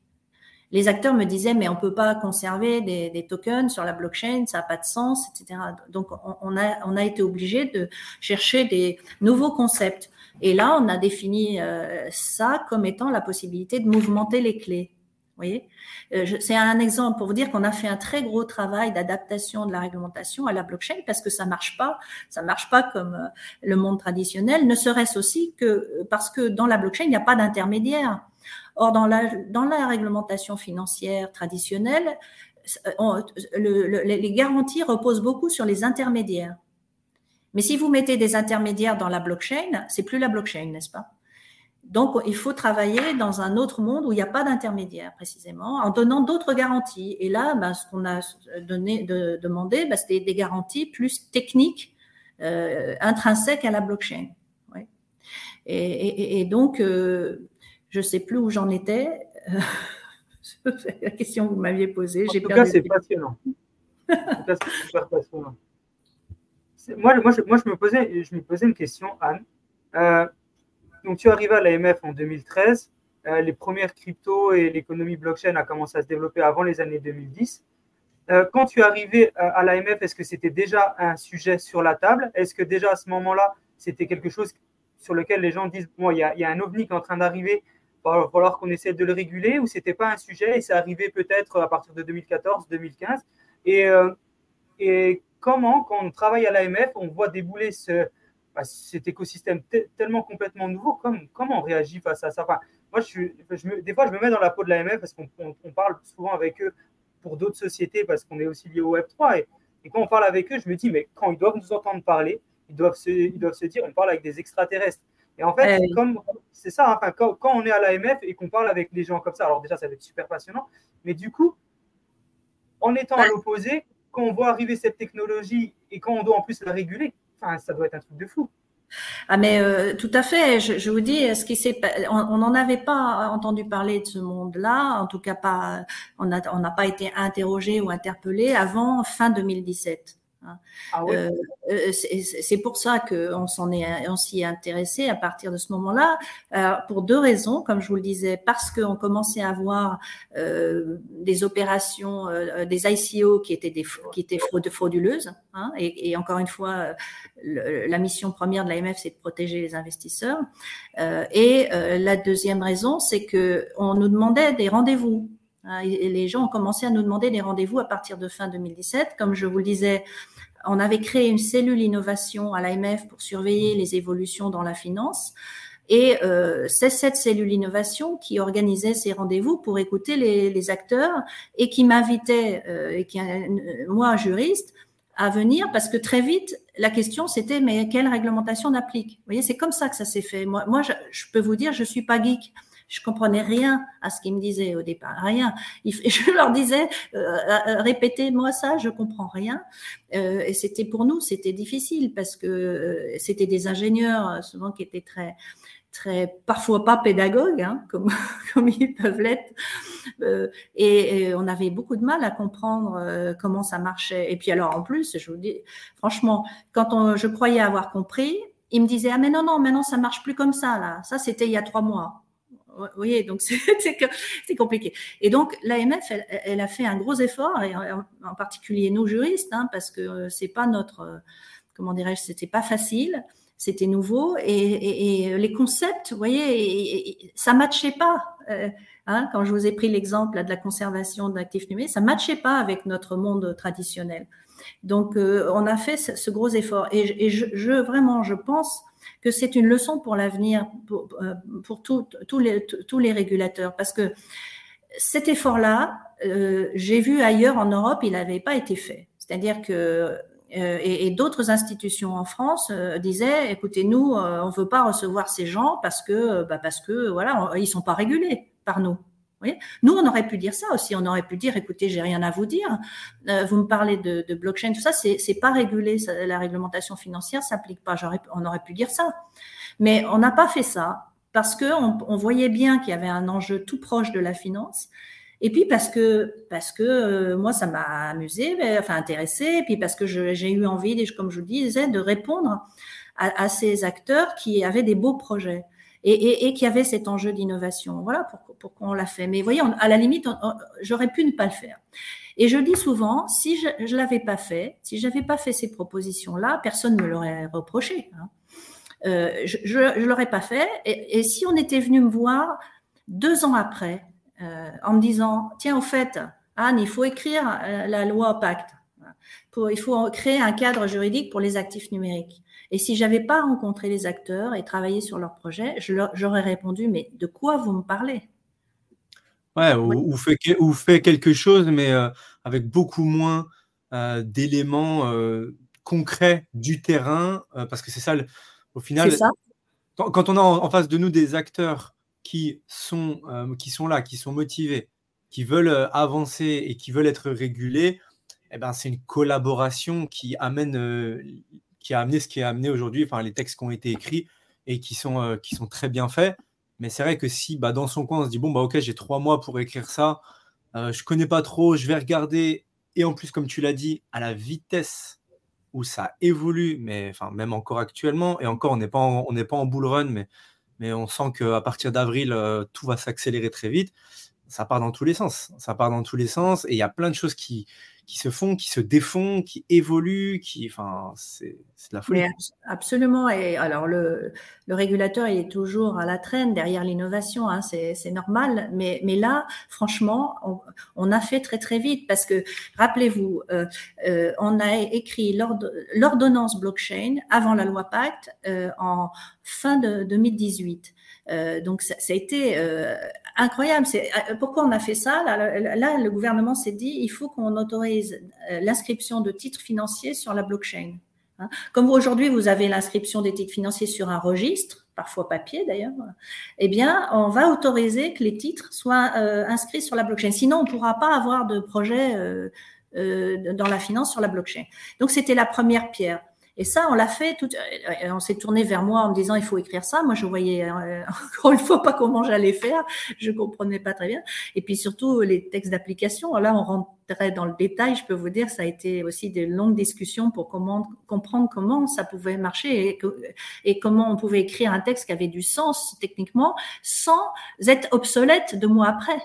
Les acteurs me disaient, mais on ne peut pas conserver des, tokens sur la blockchain, ça n'a pas de sens, etc. Donc, on, a, été obligé de chercher des nouveaux concepts. Et là, on a défini euh, ça comme étant la possibilité de mouvementer les clés voyez euh, C'est un exemple pour vous dire qu'on a fait un très gros travail d'adaptation de la réglementation à la blockchain parce que ça marche pas, ça marche pas comme euh, le monde traditionnel, ne serait-ce aussi que euh, parce que dans la blockchain, il n'y a pas d'intermédiaire. Or, dans la, dans la réglementation financière traditionnelle, les garanties reposent beaucoup sur les intermédiaires. Mais si vous mettez des intermédiaires dans la blockchain, c'est plus la blockchain, n'est-ce pas? Donc, il faut travailler dans un autre monde où il n'y a pas d'intermédiaire, précisément, en donnant d'autres garanties. Et là, ben, ce qu'on a donné, de, demandé, ben, c'était des garanties plus techniques, euh, intrinsèques à la blockchain. Et, donc, euh, je ne sais plus où j'en étais. [LAUGHS] la question que vous m'aviez posée. En tout cas, c'est passionnant. en tout cas, c'est super passionnant. Moi, moi, je, moi je, me posais, je me posais une question, Anne. Euh, donc, tu es arrivé à l'AMF en 2013. Euh, les premières cryptos et l'économie blockchain a commencé à se développer avant les années 2010. Euh, quand tu es arrivé à, l'AMF, est-ce que c'était déjà un sujet sur la table? Est-ce que déjà à ce moment-là, c'était quelque chose sur lequel les gens disent bon, il y, a, un ovni qui est en train d'arriver, il va falloir qu'on essaie de le réguler, ou c'était pas un sujet et c'est arrivé peut-être à partir de 2014-2015 et, euh, et comment, quand on travaille à l'AMF, on voit débouler ce, bah, cet écosystème tellement complètement nouveau, comme, comment on réagit face à ça? Enfin, Moi, je je des fois, je me mets dans la peau de l'AMF parce qu'on parle souvent avec eux pour d'autres sociétés parce qu'on est aussi lié au Web3. Et, et, quand on parle avec eux, je me dis, mais quand ils doivent nous entendre parler, ils doivent se, ils doivent se dire, on parle avec des extraterrestres. Et en fait, c'est ça, enfin, quand, quand, on est à l'AMF et qu'on parle avec des gens comme ça, alors déjà, ça va être super passionnant, mais du coup, en étant à l'opposé, quand on voit arriver cette technologie et quand on doit en plus la réguler, fou. Ah mais euh, tout à fait. Je, vous dis, ce qui s'est, on n'en avait pas entendu parler de ce monde-là. En tout cas, pas, on n'a on n'a pas été interrogé ou interpellé avant fin 2017. Hein. Ah euh, euh, c'est pour ça qu'on s'en est, on s'y est intéressé à partir de ce moment-là, pour deux raisons, comme je vous le disais, parce qu'on commençait à avoir euh, des opérations, euh, des ICO qui étaient des, qui étaient frauduleuses, hein, et, et, encore une fois, le, la mission première de l'AMF, c'est de protéger les investisseurs. et la deuxième raison, c'est que on nous demandait des rendez-vous. Hein, les gens ont commencé à nous demander des rendez-vous à partir de fin 2017. Comme je vous le disais, on avait créé une cellule innovation à l'AMF pour surveiller les évolutions dans la finance. Et euh, c'est cette cellule innovation qui organisait ces rendez-vous pour écouter les, acteurs et qui m'invitait, euh, moi, juriste, à venir parce que très vite, la question c'était mais quelle réglementation on applique? Vous voyez, c'est comme ça que ça s'est fait. Moi, moi je, je, peux vous dire, je suis pas geek. Je comprenais rien à ce qu'ils me disaient au départ, rien. [LAUGHS] Je leur disais, euh, euh, répétez-moi ça, je comprends rien. Euh, et c'était pour nous, c'était difficile parce que euh, c'était des ingénieurs euh, souvent qui étaient très très parfois pas pédagogues, hein, comme, [LAUGHS] ils peuvent l'être. Euh, et, on avait beaucoup de mal à comprendre euh, comment ça marchait. Et puis alors en plus, je vous dis, franchement, quand je croyais avoir compris, ils me disaient ah mais non non maintenant ça marche plus comme ça là. Ça c'était il y a trois mois. Vous voyez, donc [LAUGHS] c'est compliqué. Et donc l'AMF, elle, a fait un gros effort, en, particulier nos juristes, hein, parce que c'est pas notre, comment dirais-je, c'était pas facile, c'était nouveau, et, les concepts, vous voyez, ça matchait pas. Euh, hein, quand je vous ai pris l'exemple de la conservation d'actifs numériques, ça matchait pas avec notre monde traditionnel. Donc euh, on a fait ce, gros effort, et, je, vraiment, je pense que c'est une leçon pour l'avenir pour, euh, tous les, régulateurs. Parce que cet effort-là, euh, j'ai vu ailleurs en Europe, il n'avait pas été fait. C'est-à-dire que euh, et, d'autres institutions en France disaient écoutez nous on veut pas recevoir ces gens parce que bah parce que voilà on, ils sont pas régulés par nous nous, on aurait pu dire ça aussi. On aurait pu dire, écoutez, j'ai rien à vous dire. Euh, vous me parlez de, blockchain, tout ça, c'est, c'est pas régulé. La réglementation financière s'applique pas. On aurait pu dire ça. Mais on n'a pas fait ça parce que on, on voyait bien qu'il y avait un enjeu tout proche de la finance. Et puis parce que euh, moi ça m'a amusé, enfin intéressé, et puis parce que j'ai eu envie, comme je vous disais, de répondre à, ces acteurs qui avaient des beaux projets et, et, et qui avait cet enjeu d'innovation. Voilà pourquoi, pourquoi on l'a fait. Mais voyez, à la limite, j'aurais pu ne pas le faire. Et je dis souvent, si je ne l'avais pas fait, si j'avais pas fait ces propositions-là, personne ne me l'aurait reproché. Hein. Euh, je ne l'aurais pas fait. Et, et, si on était venu me voir deux ans après, euh, en me disant, tiens, au fait, Anne, il faut écrire euh, la loi Pacte. Pour, il faut créer un cadre juridique pour les actifs numériques. Et si j'avais pas rencontré les acteurs et travaillé sur leur projet, j'aurais répondu mais de quoi vous me parlez? Ouais, ou, ou, fait, ou fait quelque chose, mais euh, avec beaucoup moins euh, d'éléments euh, concrets du terrain, parce que c'est ça, au final, ça. Quand, quand, on a en, en, face de nous des acteurs qui sont, qui sont là, qui sont motivés, qui veulent avancer et qui veulent être régulés, eh ben, c'est une collaboration qui amène qui a amené ce qui est amené aujourd'hui, enfin les textes qui ont été écrits et qui sont, euh, qui sont très bien faits. Mais c'est vrai que si bah, dans son coin on se dit bon bah ok j'ai trois mois pour écrire ça, euh, je connais pas trop, je vais regarder et en plus comme tu l'as dit à la vitesse où ça évolue, mais même encore actuellement et encore on n'est pas en, on n'est bull run, mais mais on sent qu'à partir d'avril euh, tout va s'accélérer très vite. Ça part dans tous les sens, ça part dans tous les sens et il y a plein de choses qui qui se font, qui se défont, qui évoluent, qui, enfin, c'est de la folie. Mais absolument. Et alors le, le régulateur il est toujours à la traîne derrière l'innovation, hein, c'est normal. Mais, mais là, franchement, on, on, a fait très très vite parce que rappelez-vous, euh, euh, on a écrit l'ordonnance blockchain avant la loi Pacte euh, en fin de 2018. Euh, donc ça, a été euh, incroyable. C'est euh, pourquoi on a fait ça? Là, le gouvernement s'est dit il faut qu'on autorise euh, l'inscription de titres financiers sur la blockchain. Hein. Comme aujourd'hui vous avez l'inscription des titres financiers sur un registre, parfois papier d'ailleurs, eh bien on va autoriser que les titres soient euh, inscrits sur la blockchain. Sinon on ne pourra pas avoir de projet dans la finance sur la blockchain. Donc c'était la première pierre. Et ça, on l'a fait. Tout, euh, on s'est tourné vers moi en me disant il faut écrire ça. Moi, je voyais euh, [LAUGHS] encore une fois pas comment j'allais faire. Je comprenais pas très bien. Et puis surtout les textes d'application. Là, on rentrait dans le détail. Je peux vous dire, ça a été aussi de longues discussions pour comprendre comment ça pouvait marcher et, et comment on pouvait écrire un texte qui avait du sens techniquement sans être obsolète deux mois après.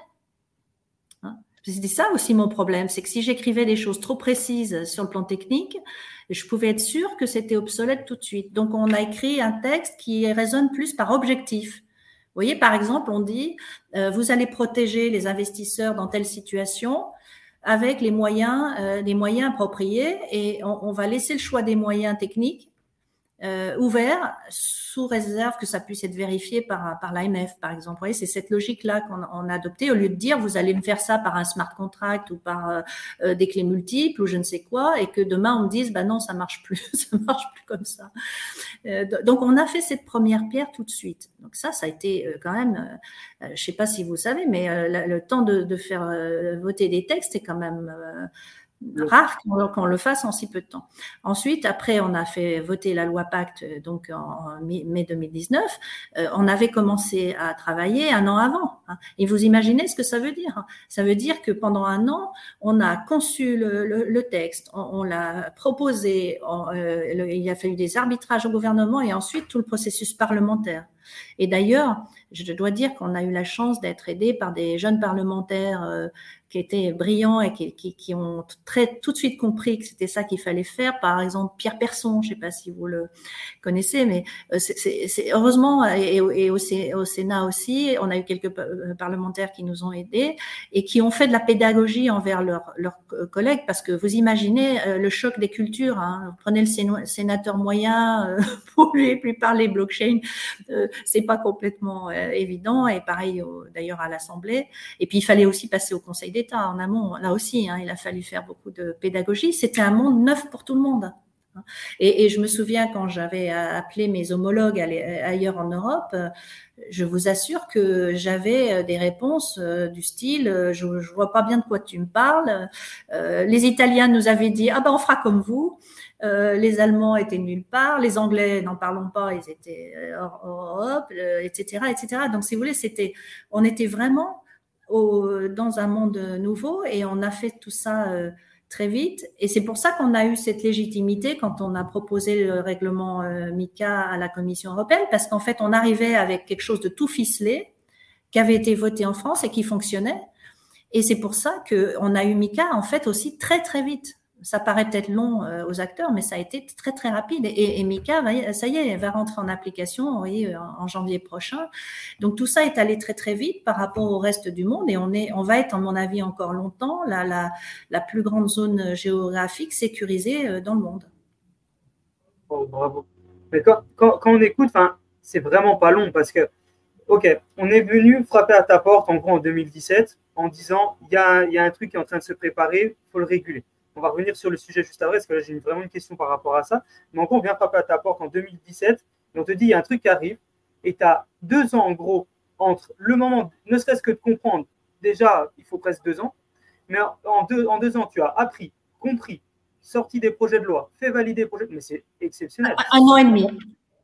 C'était ça aussi mon problème, c'est que si j'écrivais des choses trop précises sur le plan technique, je pouvais être sûre que c'était obsolète tout de suite. Donc on a écrit un texte qui résonne plus par objectif. Vous voyez, par exemple, on dit, euh, vous allez protéger les investisseurs dans telle situation avec les moyens, euh, les moyens appropriés, et on, on va laisser le choix des moyens techniques euh, ouvert sous réserve que ça puisse être vérifié par, par l'AMF, par exemple. c'est cette logique-là qu'on a adoptée au lieu de dire vous allez me faire ça par un smart contract ou par euh, euh, des clés multiples ou je ne sais quoi, et que demain on me dise bah non, ça marche plus, [LAUGHS] ça marche plus comme ça. donc on a fait cette première pierre tout de suite. Donc ça, ça a été quand même, je sais pas si vous savez, mais le, temps de, de faire voter des textes est quand même rare qu'on le fasse en si peu de temps. Ensuite, après, on a fait voter la loi Pacte euh, donc en mai 2019. Euh, on avait commencé à travailler un an avant. Hein. Et vous imaginez ce que ça veut dire Ça veut dire que pendant un an, on a conçu le, texte, on, l'a proposé, euh, il a fallu des arbitrages au gouvernement et ensuite tout le processus parlementaire. Et d'ailleurs, je dois dire qu'on a eu la chance d'être aidé par des jeunes parlementaires qui étaient brillants et qui, qui, qui, ont très tout de suite compris que c'était ça qu'il fallait faire. Par exemple, Pierre Persson, je ne sais pas si vous le connaissez, mais euh, c'est heureusement et, et au, au, Sénat aussi, on a eu quelques euh, parlementaires qui nous ont aidés et qui ont fait de la pédagogie envers leurs leurs collègues, parce que vous imaginez euh, le choc des cultures. Hein. Prenez le sénateur moyen [LAUGHS] pour lui, lui parler blockchain, c'est pas complètement évident. Et pareil d'ailleurs à l'Assemblée. Et puis il fallait aussi passer au Conseil des en amont. Là aussi, hein, il a fallu faire beaucoup de pédagogie. C'était un monde neuf pour tout le monde. Et, je me souviens quand j'avais appelé mes homologues ailleurs en Europe, je vous assure que j'avais des réponses euh, du style euh, je, vois pas bien de quoi tu me parles. Euh, les Italiens nous avaient dit ah ben on fera comme vous. les Allemands étaient nulle part, les Anglais n'en parlons pas, ils étaient hors Europe, etc., etc. Donc si vous voulez, c'était, on était vraiment dans un monde nouveau et on a fait tout ça euh, très vite. Et c'est pour ça qu'on a eu cette légitimité quand on a proposé le règlement euh, MICA à la Commission européenne, parce qu'en fait, on arrivait avec quelque chose de tout ficelé qui avait été voté en France et qui fonctionnait. Et c'est pour ça qu'on a eu MICA en fait aussi très très vite ça paraît peut-être long euh, aux acteurs, mais ça a été très très rapide. Et, Mika, ça y est, elle va rentrer en application voyez, en, janvier prochain. Donc tout ça est allé très très vite par rapport au reste du monde, et on est, on va être, à mon avis, encore longtemps la, plus grande zone géographique sécurisée euh, dans le monde. Oh, bravo. Mais quand, on écoute, c'est vraiment pas long parce que, ok, on est venu frapper à ta porte en gros en 2017 en disant il y a un truc qui est en train de se préparer, il faut le réguler. On va revenir sur le sujet juste après, parce que là, j'ai vraiment une question par rapport à ça. Mais en gros, on vient frapper à ta porte en 2017, et on te dit, il y a un truc qui arrive, et tu as deux ans, en gros, entre le moment, ne serait-ce que de comprendre, déjà, il faut presque deux ans, mais en deux, en deux ans, tu as appris, compris, sorti des projets de loi, fait valider des projets, mais c'est exceptionnel. Un, an et demi.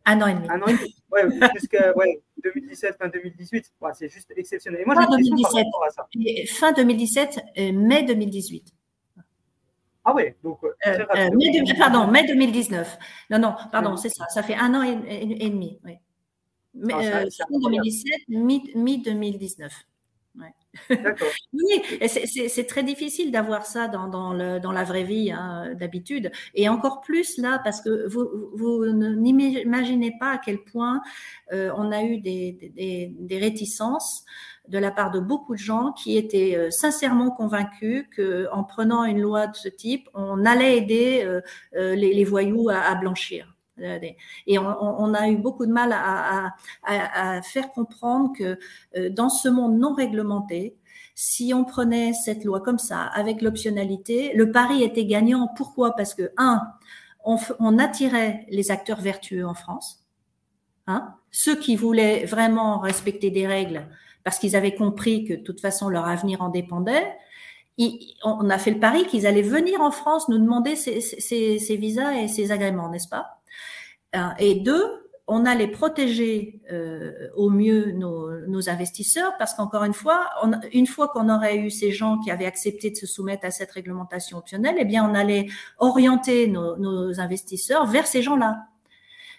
Un an et demi. Un an et demi. Ouais, jusqu'à ouais, 2017, fin 2018. c'est juste exceptionnel. Et moi, j'ai une question par rapport à ça. Fin 2017, mai 2018. Ah oui, donc. Euh, euh, euh pardon, mai 2019. Non, non, pardon, c'est ça. Ça fait un an et, demi. Oui. Mais, ah, euh, fin 2017, mi-2019. [LAUGHS] oui, c'est très difficile d'avoir ça dans, dans, le, dans, la vraie vie hein, d'habitude. Et encore plus là, parce que vous, vous n'imaginez pas à quel point euh, on a eu des, des, des réticences de la part de beaucoup de gens qui étaient euh, sincèrement convaincus qu'en prenant une loi de ce type, on allait aider euh, euh, les, voyous à, blanchir. Et on, a eu beaucoup de mal à, à, faire comprendre que dans ce monde non réglementé, si on prenait cette loi comme ça, avec l'optionnalité, le pari était gagnant. Pourquoi? Parce que, un, on, on attirait les acteurs vertueux en France. Hein ceux qui voulaient vraiment respecter des règles parce qu'ils avaient compris que de toute façon leur avenir en dépendait. on a fait le pari qu'ils allaient venir en France nous demander ces, visas et ces agréments, n'est-ce pas? Et deux, on allait protéger euh, au mieux nos, investisseurs parce qu'encore une fois, une fois qu'on aurait eu ces gens qui avaient accepté de se soumettre à cette réglementation optionnelle, eh bien, on allait orienter nos, investisseurs vers ces gens-là.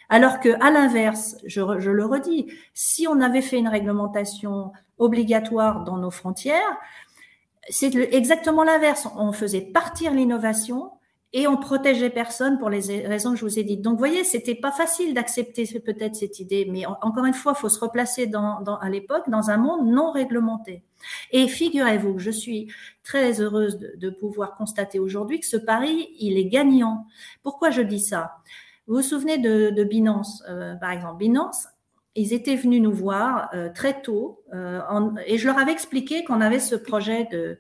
Alors que, à l'inverse, je, je, le redis, si on avait fait une réglementation obligatoire dans nos frontières, c'est exactement l'inverse. On faisait partir l'innovation et on protégeait personne pour les raisons que je vous ai dites. Donc, vous voyez, c'était pas facile d'accepter peut-être cette idée, mais encore une fois, il faut se replacer dans, à l'époque dans un monde non réglementé. Et figurez-vous, je suis très heureuse de, pouvoir constater aujourd'hui que ce pari, il est gagnant. Pourquoi je dis ça? Vous vous souvenez de, Binance, euh, par exemple? Binance, ils étaient venus nous voir euh, très tôt euh, et je leur avais expliqué qu'on avait ce projet de,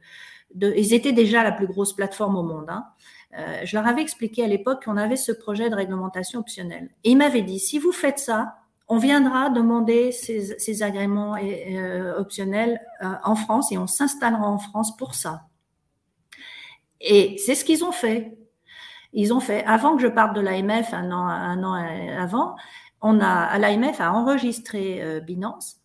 de, Ils étaient déjà la plus grosse plateforme au monde. Hein. Euh, je leur avais expliqué à l'époque qu'on avait ce projet de réglementation optionnelle. Et ils m'avaient dit, si vous faites ça, on viendra demander ces, agréments euh, optionnels euh, en France et on s'installera en France pour ça. Et c'est ce qu'ils ont fait. Ils ont fait, avant que je parte de l'AMF, un an, un an avant, on a, l'AMF a enregistré Binance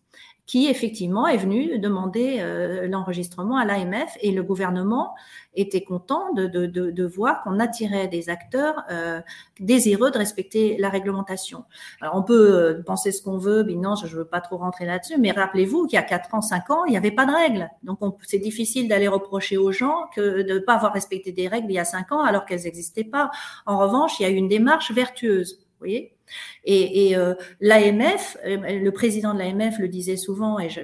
qui effectivement est venu demander euh, l'enregistrement à l'AMF et le gouvernement était content de, voir qu'on attirait des acteurs euh, désireux de respecter la réglementation. Alors on peut euh, penser ce qu'on veut, mais non, je ne veux pas trop rentrer là-dessus, mais rappelez-vous qu'il y a 4 ans, 5 ans, il n'y avait pas de règles. Donc c'est difficile d'aller reprocher aux gens que de ne pas avoir respecté des règles il y a 5 ans alors qu'elles n'existaient pas. En revanche, il y a eu une démarche vertueuse. Et, euh, l'AMF, euh, le président de l'AMF le disait souvent, et je,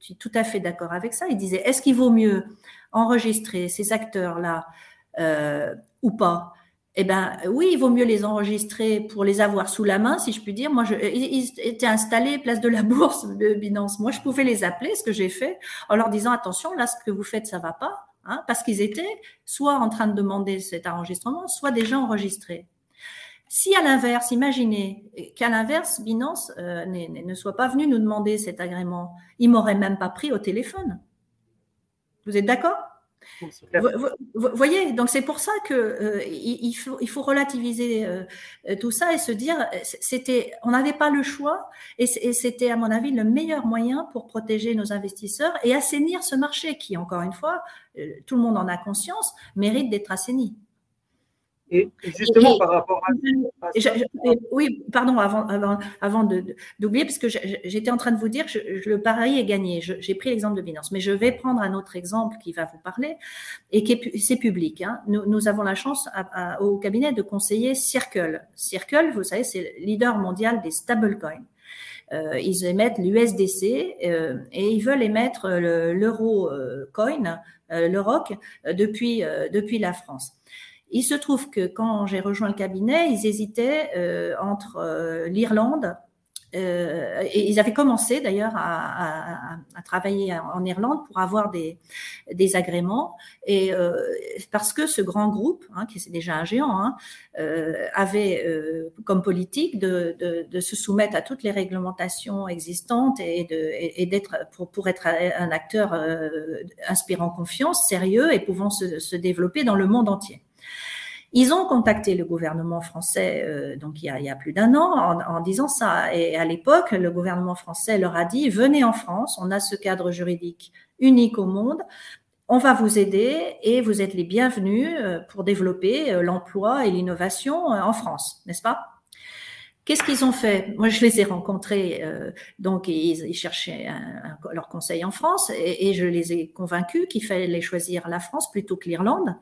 suis tout à fait d'accord avec ça, il disait, est-ce qu'il vaut mieux enregistrer ces acteurs-là euh, ou pas? Eh ben oui, il vaut mieux les enregistrer pour les avoir sous la main, si je puis dire. Moi, je, ils étaient installés place de la bourse Binance. Moi, je pouvais les appeler, ce que j'ai fait, en leur disant attention, là, ce que vous faites, ça va pas, hein, parce qu'ils étaient soit en train de demander cet enregistrement, soit déjà enregistrés. Si à l'inverse, imaginez qu'à l'inverse, Binance euh, ne soit pas venu nous demander cet agrément, il m'aurait même pas pris au téléphone. Vous êtes d'accord? Vous, voyez, donc c'est pour ça que euh, il, faut, il faut relativiser euh, tout ça et se dire, c'était, on n'avait pas le choix et c'était à mon avis le meilleur moyen pour protéger nos investisseurs et assainir ce marché qui, encore une fois, tout le monde en a conscience, mérite d'être assaini. Et justement, par rapport à. oui, pardon, avant, avant, avant d'oublier, parce que j'étais en train de vous dire que le pari est gagné. J'ai pris l'exemple de Binance, mais je vais prendre un autre exemple qui va vous parler et qui est c'est public. Hein. Nous, nous, avons la chance au cabinet de conseiller Circle. Circle, vous savez, c'est le leader mondial des stablecoins. Euh, ils émettent l'USDC euh, et ils veulent émettre l'euro euh, coin, euh, le ROC, depuis, depuis la France. Il se trouve que quand j'ai rejoint le cabinet, ils hésitaient euh, entre euh, l'Irlande euh, et ils avaient commencé d'ailleurs à, travailler en Irlande pour avoir des, agréments. Et parce que ce grand groupe, hein, qui est déjà un géant, hein, avait comme politique de, se soumettre à toutes les réglementations existantes et d'être pour, être un acteur inspirant confiance, sérieux et pouvant se développer dans le monde entier. Ils ont contacté le gouvernement français euh, donc il y, a, il y a plus d'un an en, disant ça. Et à l'époque, le gouvernement français leur a dit venez en France, on a ce cadre juridique unique au monde. On va vous aider et vous êtes les bienvenus euh, pour développer euh, l'emploi et l'innovation en France, n'est-ce pas? Qu'est-ce qu'ils ont fait? Moi, je les ai rencontrés, euh, donc ils, cherchaient leur conseil en France, et, je les ai convaincus qu'il fallait choisir la France plutôt que l'Irlande,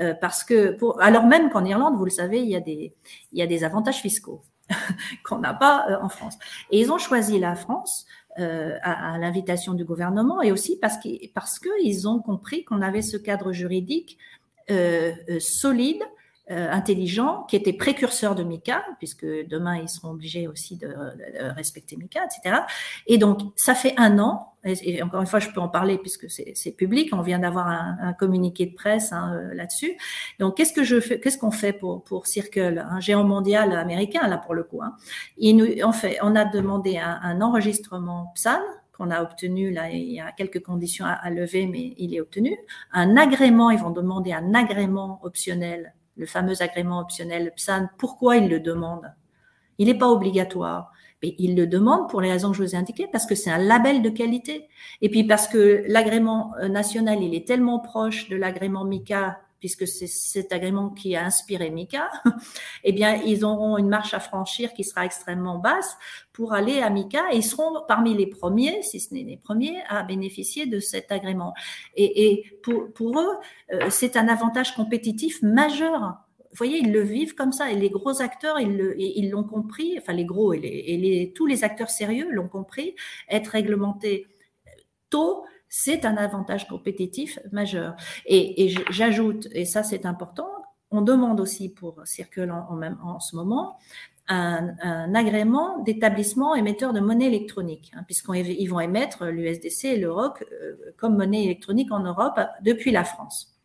euh, parce que, alors même qu'en Irlande, vous le savez, il y a des, avantages fiscaux [LAUGHS] qu'on n'a pas euh, en France. Et ils ont choisi la France à, à l'invitation du gouvernement, et aussi parce qu'ils parce qu'ils ont compris qu'on avait ce cadre juridique solide euh, intelligent, qui était précurseur de MICA, puisque demain ils seront obligés aussi de, respecter MICA, etc. Et donc ça fait un an, et, encore une fois je peux en parler puisque c'est public, on vient d'avoir un, communiqué de presse hein, euh, là-dessus. Donc qu'est-ce que je fais, qu'est-ce qu'on fait pour pour Circle, un géant mondial américain là pour le coup. Hein? nous, on fait, on a demandé un, un enregistrement PSAN qu'on a obtenu, là, il y a quelques conditions à, à, lever, mais il est obtenu. Un agrément, ils vont demander un agrément optionnel, le fameux agrément optionnel PSAN. Pourquoi ils le demandent Il n'est pas obligatoire. Mais ils le demandent pour les raisons que je vous ai indiquées, parce que c'est un label de qualité. Et puis parce que l'agrément euh, national, il est tellement proche de l'agrément MICA puisque c'est cet agrément qui a inspiré Mika, [LAUGHS] eh bien, ils auront une marche à franchir qui sera extrêmement basse pour aller à Mika et ils seront parmi les premiers, si ce n'est les premiers, à bénéficier de cet agrément. Et, pour, eux, euh, c'est un avantage compétitif majeur. Vous voyez, ils le vivent comme ça et les gros acteurs, ils l'ont compris, enfin les gros et, les, tous les acteurs sérieux l'ont compris, être réglementés tôt, c'est un avantage compétitif majeur. Et, j'ajoute, et ça c'est important, on demande aussi pour Circle en, même, en ce moment un, agrément d'établissement émetteur de monnaie électronique, hein, puisqu'ils vont émettre l'USDC et l'Europe euh, comme monnaie électronique en Europe depuis la France.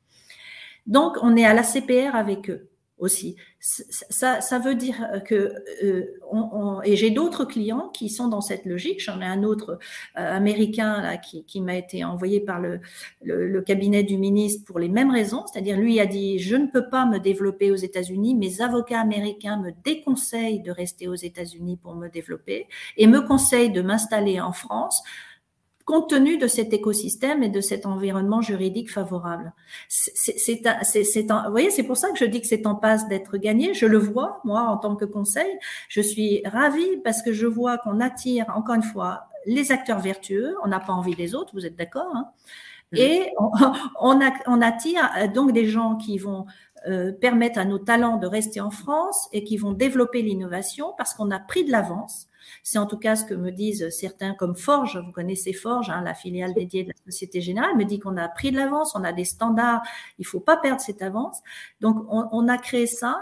Donc, on est à la CPR avec eux aussi. Ça, ça veut dire que, euh, et j'ai d'autres clients qui sont dans cette logique. J'en ai un autre euh, américain là, qui, qui m'a été envoyé par le, le, cabinet du ministre pour les mêmes raisons. C'est-à-dire, lui a dit, je ne peux pas me développer aux États-Unis. Mes avocats américains me déconseillent de rester aux États-Unis pour me développer et me conseillent de m'installer en France compte tenu de cet écosystème et de cet environnement juridique favorable. C'est, vous voyez, c'est pour ça que je dis que c'est en passe d'être gagné. Je le vois, moi, en tant que conseil. Je suis ravie parce que je vois qu'on attire, encore une fois, les acteurs vertueux. On n'a pas envie des autres, vous êtes d'accord hein Et on, [LAUGHS] on, attire euh, donc des gens qui vont euh, permettre à nos talents de rester en France et qui vont développer l'innovation parce qu'on a pris de l'avance c'est en tout cas ce que me disent certains comme Forge. Vous connaissez Forge, hein, la filiale dédiée de la Société Générale, me dit qu'on a pris de l'avance, on a des standards, il faut pas perdre cette avance. Donc, on, a créé ça.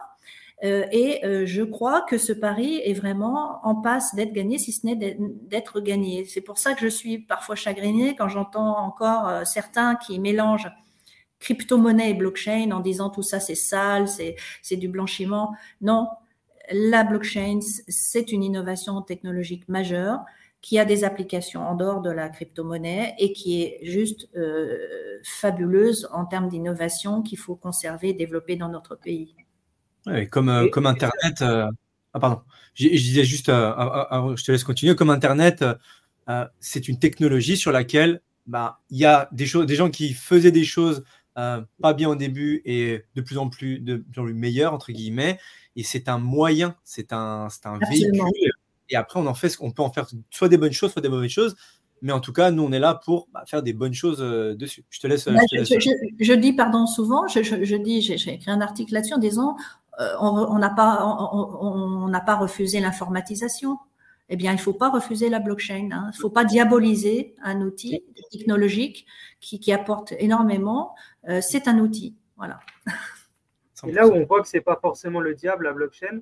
Euh, et euh, je crois que ce pari est vraiment en passe d'être gagné, si ce n'est d'être gagné. C'est pour ça que je suis parfois chagrinée quand j'entends encore euh, certains qui mélangent crypto-monnaie et blockchain en disant tout ça c'est sale, c'est du blanchiment. Non, la blockchain, c'est une innovation technologique majeure qui a des applications en dehors de la crypto-monnaie et qui est juste euh, fabuleuse en termes d'innovation qu'il faut conserver et développer dans notre pays. comme, euh, comme Internet, euh, ah pardon, je, disais juste, je te laisse continuer, comme Internet, c'est une technologie sur laquelle bah, il y a des, choses, des gens qui faisaient des choses pas bien au début et de plus en plus, de plus en plus meilleures, entre guillemets, et c'est un moyen, c'est un, un véhicule. Et après, on en fait, on peut en faire soit des bonnes choses, soit des mauvaises choses. Mais en tout cas, nous, on est là pour bah, faire des bonnes choses euh, dessus. Je te laisse. Bah, je, dis, pardon, souvent, je, dis, j'ai écrit un article là-dessus en disant, euh, on n'a pas, on n'a pas refusé l'informatisation. Eh bien, il ne faut pas refuser la blockchain. Hein. Il ne faut pas diaboliser un outil technologique qui, qui apporte énormément. Euh, c'est un outil. Voilà. [LAUGHS] Et là où on voit que ce n'est pas forcément le diable, la blockchain,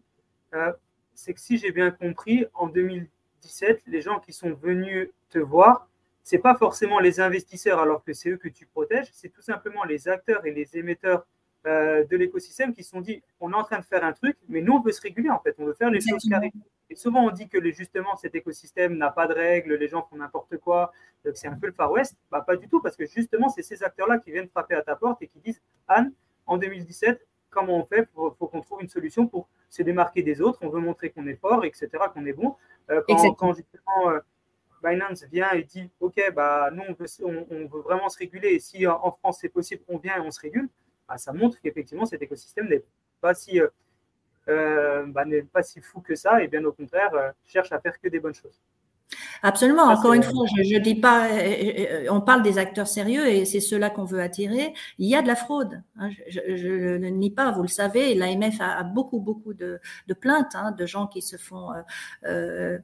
euh, c'est que si j'ai bien compris, en 2017, les gens qui sont venus te voir, ce n'est pas forcément les investisseurs alors que c'est eux que tu protèges, c'est tout simplement les acteurs et les émetteurs euh, de l'écosystème qui se sont dit on est en train de faire un truc, mais nous on veut se réguler en fait, on veut faire les choses carrées. Et souvent on dit que justement cet écosystème n'a pas de règles, les gens font n'importe quoi, que c'est un peu le Far West. Bah, pas du tout, parce que justement c'est ces acteurs-là qui viennent frapper à ta porte et qui disent Anne, en 2017, comment on fait faut, qu'on trouve une solution pour se démarquer des autres. On veut montrer qu'on est fort, etc., qu'on est bon. Euh, quand, justement euh, Binance vient et dit OK, bah, nous, on veut, vraiment se réguler, et si en France c'est possible, on vient et on se régule, bah, ça montre qu'effectivement cet écosystème n'est pas si. Euh, bah, n'est pas si fou que ça et bien au contraire cherche à faire que des bonnes choses. Absolument. Encore une fois, je, dis pas, euh, euh, on parle des acteurs sérieux et c'est ceux-là qu'on veut attirer. Il y a de la fraude. Hein. je, ne nie pas, vous le savez. L'AMF a, beaucoup, beaucoup de, plaintes hein, de gens qui se font, euh,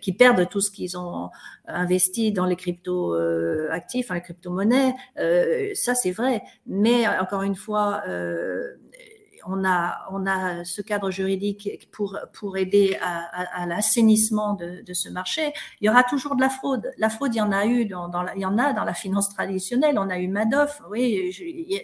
qui perdent tout ce qu'ils ont investi dans les crypto actifs, les crypto-monnaies. ça, c'est vrai. Mais encore une fois, on a, on a ce cadre juridique pour, pour aider à, l'assainissement de, ce marché. Il y aura toujours de la fraude. La fraude, il y en a eu dans, dans il y en a dans la finance traditionnelle. On a eu Madoff. Oui,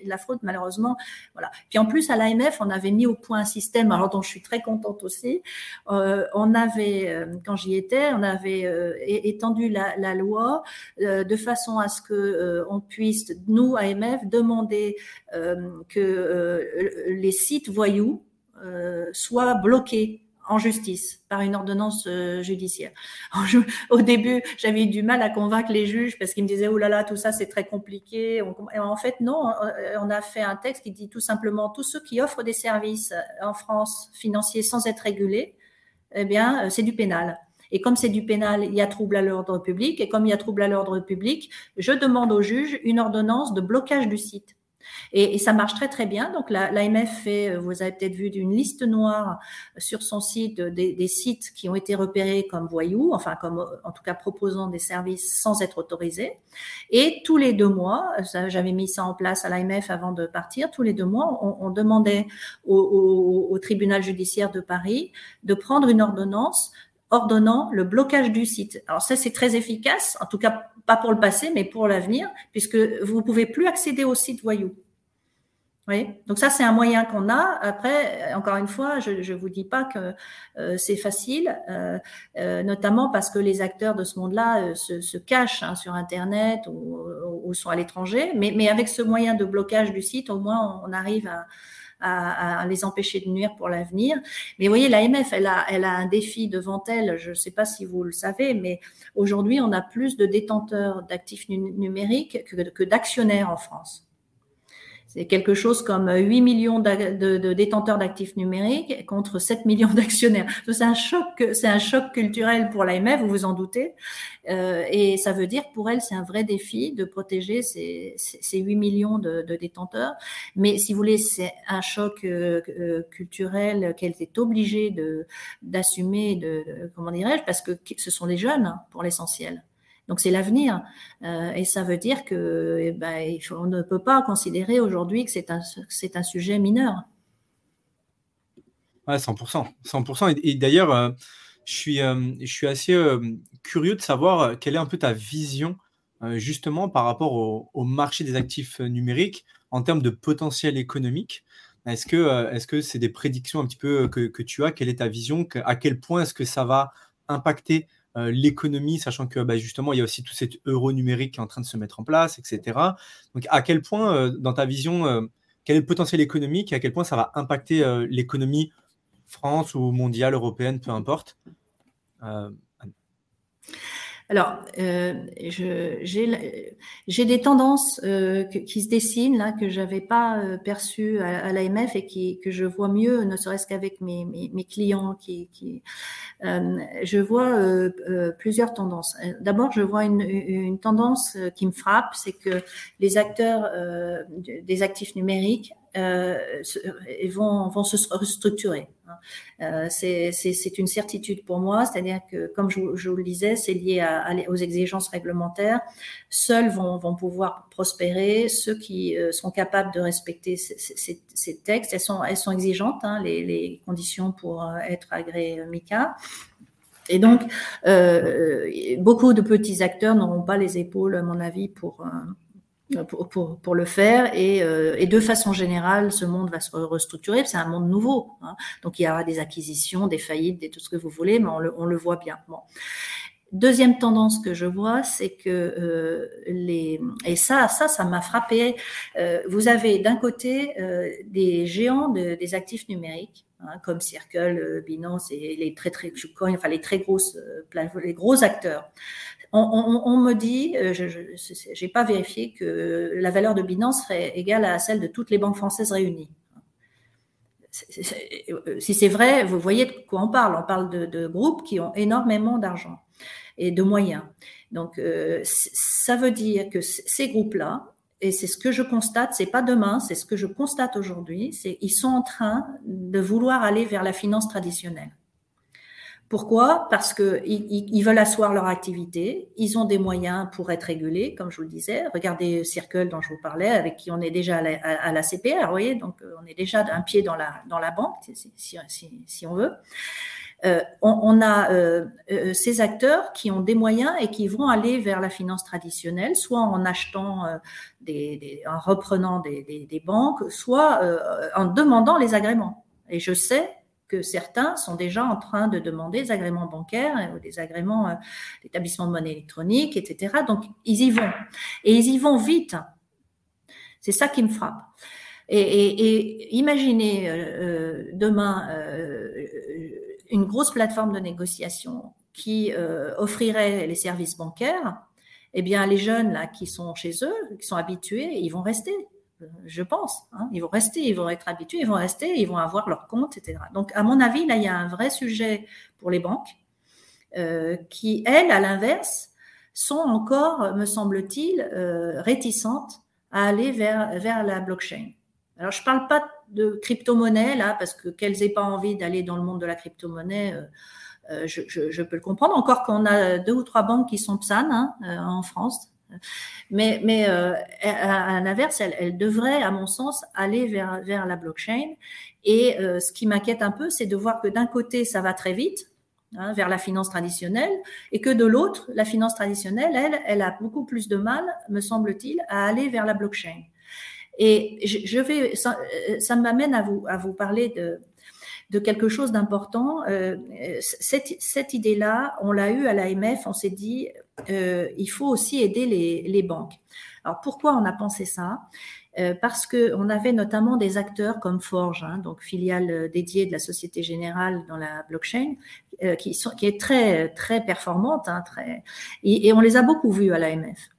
la fraude, malheureusement. Voilà. Puis en plus, à l'AMF, on avait mis au point un système, alors dont je suis très contente aussi. Euh, on avait, euh, quand j'y étais, on avait euh, étendu la, la loi de façon à ce que on puisse, nous, AMF, demander que les sites voyous soient bloqués en justice par une ordonnance judiciaire. [LAUGHS] Au début, j'avais eu du mal à convaincre les juges parce qu'ils me disaient oh là là, tout ça c'est très compliqué. en fait, non, on a fait un texte qui dit tout simplement tous ceux qui offrent des services en France financiers sans être régulés, eh bien, c'est du pénal. Et comme c'est du pénal, il y a trouble à l'ordre public. Et comme il y a trouble à l'ordre public, je demande au juge une ordonnance de blocage du site. Et, ça marche très très bien. Donc l'AMF fait, euh, vous avez peut-être vu, une liste noire sur son site des, sites qui ont été repérés comme voyous, enfin comme en tout cas proposant des services sans être autorisés. Et tous les deux mois, j'avais mis ça en place à l'AMF avant de partir, tous les deux mois, on, demandait au, au tribunal judiciaire de Paris de prendre une ordonnance ordonnant le blocage du site. Alors ça, c'est très efficace, en tout cas pas pour le passé, mais pour l'avenir, puisque vous ne pouvez plus accéder au site voyou. Oui, donc ça c'est un moyen qu'on a. Après, encore une fois, je ne vous dis pas que euh, c'est facile, euh, euh, notamment parce que les acteurs de ce monde-là se, cachent hein, sur Internet ou, sont à l'étranger. Mais, avec ce moyen de blocage du site, au moins on arrive à, à, les empêcher de nuire pour l'avenir. Mais vous voyez, l'AMF, elle a, elle a un défi devant elle. Je ne sais pas si vous le savez, mais aujourd'hui, on a plus de détenteurs d'actifs numériques que d'actionnaires en France. C'est quelque chose comme 8 millions de, détenteurs d'actifs numériques contre 7 millions [LAUGHS] d'actionnaires. C'est un choc, culturel pour l'AMF, vous vous en doutez. Euh, et ça veut dire pour elle, c'est un vrai défi de protéger ces, ces 8 millions de, détenteurs. Mais si vous voulez, c'est un choc euh, euh, culturel qu'elle est obligée d'assumer, de, comment dirais-je, parce que ce sont des jeunes pour l'essentiel. Donc c'est l'avenir. Euh, et ça veut dire que eh ben, on ne peut pas considérer aujourd'hui que c'est un, un sujet mineur. Ouais, 100%. 100%. Et, d'ailleurs, euh, je, suis, euh, je suis assez curieux de savoir quelle est un peu ta vision justement par rapport au, marché des actifs numériques en termes de potentiel économique. Est-ce que est-ce c'est des prédictions un petit peu que tu as? Quelle est ta vision? À quel point est-ce que ça va impacter euh, l'économie, sachant que bah, justement, il y a aussi tout cet euro numérique qui est en train de se mettre en place, etc. Donc, à quel point, euh, dans ta vision, euh, quel est le potentiel économique et à quel point ça va impacter l'économie France ou mondiale, européenne, peu importe alors, euh, j'ai des tendances euh, qui se dessinent là que j'avais pas euh, perçues à, à l'AMF et qui, que je vois mieux, ne serait-ce qu'avec mes, mes, mes, clients. Qui, qui euh, je vois euh, euh, plusieurs tendances. D'abord, je vois une, une, tendance qui me frappe, c'est que les acteurs des actifs numériques vont, vont se restructurer. Hein. Euh, c'est une certitude pour moi, c'est-à-dire que, comme je, vous le disais, c'est lié aux exigences réglementaires. Seuls vont, pouvoir prospérer ceux qui euh, sont capables de respecter ces, textes. Elles sont, exigeantes, hein, les, conditions pour euh, être agréé MICA. Et donc, beaucoup de petits acteurs n'auront pas les épaules, à mon avis, pour, pour, pour, le faire et, euh, et, de façon générale, ce monde va se restructurer. C'est un monde nouveau, hein. donc il y aura des acquisitions, des faillites, des, tout ce que vous voulez, mais on le, voit bien. Deuxième tendance que je vois, c'est que euh, les et ça, ça, ça m'a frappé. Euh, vous avez d'un côté euh, des géants de, des actifs numériques hein, comme Circle, euh, Binance et les très très enfin les très grosses, les gros acteurs on, me dit, euh, je n'ai pas vérifié, que la valeur de Binance serait égale à celle de toutes les banques françaises réunies. si c'est vrai, vous voyez de quoi on parle. On parle de, groupes qui ont énormément d'argent et de moyens. Donc, euh, ça veut dire que ces groupes-là, et c'est ce que je constate, c'est pas demain, c'est ce que je constate aujourd'hui, c'est ils sont en train de vouloir aller vers la finance traditionnelle. Pourquoi? Parce qu'ils ils veulent asseoir leur activité, ils ont des moyens pour être régulés, comme je vous le disais. Regardez Circle dont je vous parlais, avec qui on est déjà à la, CPR, vous voyez, donc euh, on est déjà un pied dans la, dans la banque, si, si, si on veut. Euh, on, a euh, ces acteurs qui ont des moyens et qui vont aller vers la finance traditionnelle, soit en achetant, des, des, en reprenant des, des banques, soit en demandant les agréments. Et je sais que certains sont déjà en train de demander des agréments bancaires ou des agréments euh, d'établissement de monnaie électronique, etc. Donc, ils y vont. Et ils y vont vite. C'est ça qui me frappe. Et, et, imaginez euh, demain euh, une grosse plateforme de négociation qui euh, offrirait les services bancaires. Eh bien, les jeunes là qui sont chez eux, qui sont habitués, ils vont rester je pense. Hein. Ils vont rester, ils vont être habitués, ils vont rester, ils vont avoir leur compte, etc. Donc, à mon avis, là, il y a un vrai sujet pour les banques euh, qui, elles, à l'inverse, sont encore, me semble-t-il, euh, réticentes à aller vers, la blockchain. Alors, je ne parle pas de crypto-monnaie, là, parce que qu'elles n'aient pas envie d'aller dans le monde de la crypto-monnaie, euh, je, je, peux le comprendre. Encore qu'on a deux ou trois banques qui sont PSAN hein, en France, mais, euh, à, l'inverse, elle, devrait, à mon sens, aller vers, la blockchain. Et euh, ce qui m'inquiète un peu, c'est de voir que d'un côté, ça va très vite, hein, vers la finance traditionnelle, et que de l'autre, la finance traditionnelle, elle, elle a beaucoup plus de mal, me semble-t-il, à aller vers la blockchain. Et je, vais, ça, euh, ça m'amène à vous, à vous parler de, quelque chose d'important. Cette, idée-là, on l'a eu à l'AMF, on s'est dit, euh, il faut aussi aider les, les, banques. Alors pourquoi on a pensé ça? Euh, Parce que on avait notamment des acteurs comme Forge, hein, donc filiale dédiée de la Société Générale dans la blockchain, euh, qui, sont, qui est très très performante, hein, très, et, et on les a beaucoup vus à l'AMF.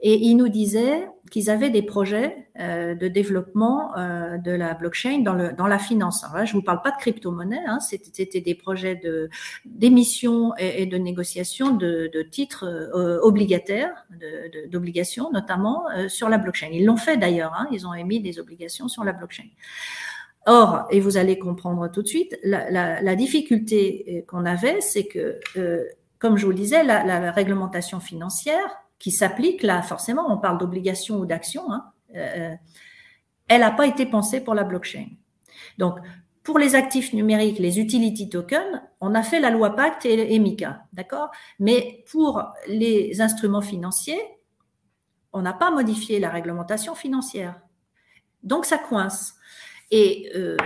Et ils nous disaient qu'ils avaient des projets euh, de développement euh, de la blockchain dans, le, dans la finance. Je ne vous parle pas de crypto-monnaie, hein, c'était des projets d'émission et, et, de négociation de, de titres euh, obligataires, d'obligations notamment euh, sur la blockchain. Ils l'ont fait d'ailleurs, hein, ils ont émis des obligations sur la blockchain. Or, et vous allez comprendre tout de suite, la, la, la difficulté qu'on avait, c'est que, euh, comme je vous le disais, la, la réglementation financière qui s'applique là, forcément, on parle d'obligation ou d'action, hein, euh, elle n'a pas été pensée pour la blockchain. Donc, pour les actifs numériques, les utility tokens, on a fait la loi Pacte et MICA, d'accord? Mais pour les instruments financiers, on n'a pas modifié la réglementation financière. Donc, ça coince. Et euh,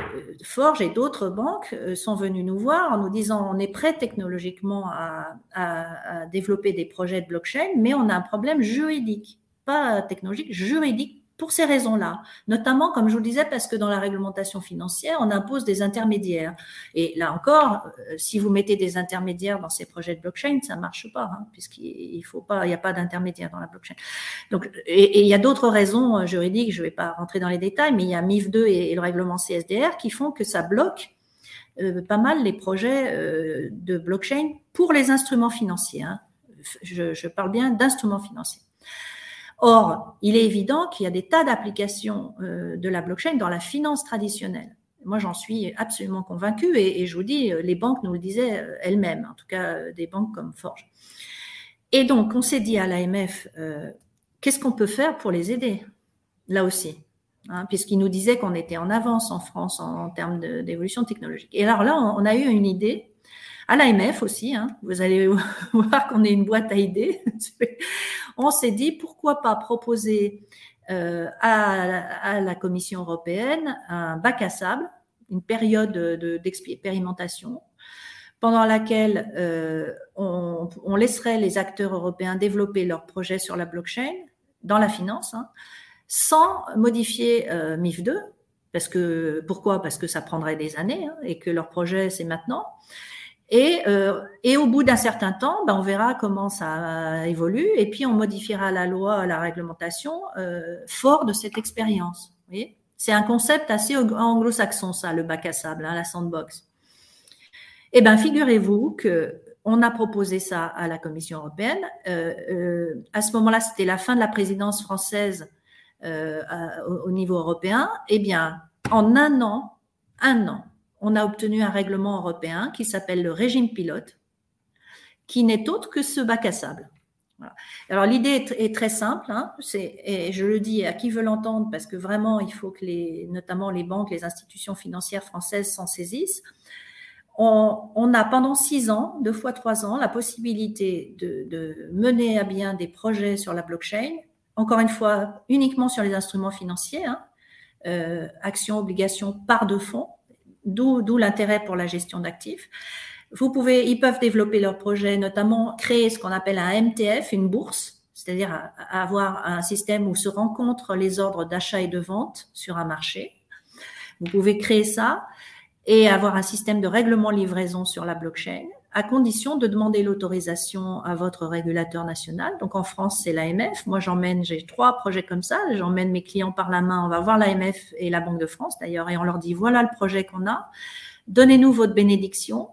Forge et d'autres banques euh, sont venus nous voir en nous disant on est prêt technologiquement à, à, à, développer des projets de blockchain, mais on a un problème juridique, pas technologique, juridique pour ces raisons-là. Notamment, comme je vous le disais, parce que dans la réglementation financière, on impose des intermédiaires. Et là encore, euh, si vous mettez des intermédiaires dans ces projets de blockchain, ça ne marche pas, hein, puisqu'il faut pas, il n'y a pas d'intermédiaire dans la blockchain. Donc, et, il y a d'autres raisons euh, juridiques, je ne vais pas rentrer dans les détails, mais il y a MIF 2 et, le règlement CSDR qui font que ça bloque euh, pas mal les projets de blockchain pour les instruments financiers. Hein. Je parle bien d'instruments financiers. Or, il est évident qu'il y a des tas d'applications euh, de la blockchain dans la finance traditionnelle. Moi, j'en suis absolument convaincue et, je vous dis, les banques nous le disaient euh, elles-mêmes, en tout cas euh, des banques comme Forge. Et donc, on s'est dit à l'AMF, qu'est-ce qu'on peut faire pour les aider? Là aussi, hein, puisqu'ils nous disaient qu'on était en avance en France en, termes d'évolution technologique. Et alors là, on, on a eu une idée à l'AMF aussi. Hein, vous allez [LAUGHS] voir qu'on est une boîte à idées. On s'est dit pourquoi pas proposer euh, à, la Commission européenne un bac à sable, une période d'expérimentation. De, pendant laquelle euh, on, laisserait les acteurs européens développer leurs projets sur la blockchain dans la finance, hein, sans modifier euh, MIF 2, parce que pourquoi? Parce que ça prendrait des années hein, et que leur projet c'est maintenant. Et, euh, et au bout d'un certain temps, ben, on verra comment ça évolue et puis on modifiera la loi, la réglementation euh, fort de cette expérience. C'est un concept assez anglo-saxon, ça, le bac à sable, hein, la sandbox. Eh bien, figurez-vous que on a proposé ça à la Commission européenne. Euh, à ce moment-là, c'était la fin de la présidence française au, niveau européen. Eh bien, en un an, un an, on a obtenu un règlement européen qui s'appelle le régime pilote, qui n'est autre que ce bac à sable. Alors l'idée est, très simple, hein, et je le dis à qui veut l'entendre parce que vraiment il faut que notamment les banques, les institutions financières françaises s'en saisissent. On, a pendant six ans, deux fois trois ans, la possibilité de, mener à bien des projets sur la blockchain. Encore une fois, uniquement sur les instruments financiers, hein, euh, actions, obligations, part de fonds, d'où l'intérêt pour la gestion d'actifs. Vous pouvez, ils peuvent développer leurs projets, notamment créer ce qu'on appelle un MTF, une bourse, c'est-à-dire avoir un système où se rencontrent les ordres d'achat et de vente sur un marché. Vous pouvez créer ça et avoir un système de règlement livraison sur la blockchain, à condition de demander l'autorisation à votre régulateur national. Donc en France, c'est l'AMF. Moi, j'emmène, j'ai trois projets comme ça. J'emmène mes clients par la main. On va voir l'AMF et la Banque de France d'ailleurs, et on leur dit voilà le projet qu'on a. Donnez-nous votre bénédiction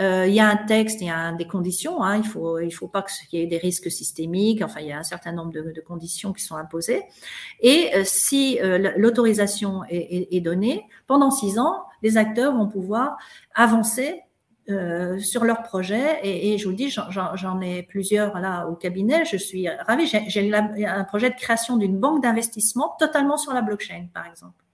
euh, il y a un texte, il y a des conditions. Hein, il faut, il faut pas qu'il y ait des risques systémiques. Enfin, il y a un certain nombre de, de conditions qui sont imposées. Et euh, si euh, l'autorisation est, est, donnée, pendant six ans, les acteurs vont pouvoir avancer euh, sur leur projet. Et, je vous dis, j'en ai plusieurs là au cabinet. Je suis ravie. J'ai un projet de création d'une banque d'investissement totalement sur la blockchain, par exemple,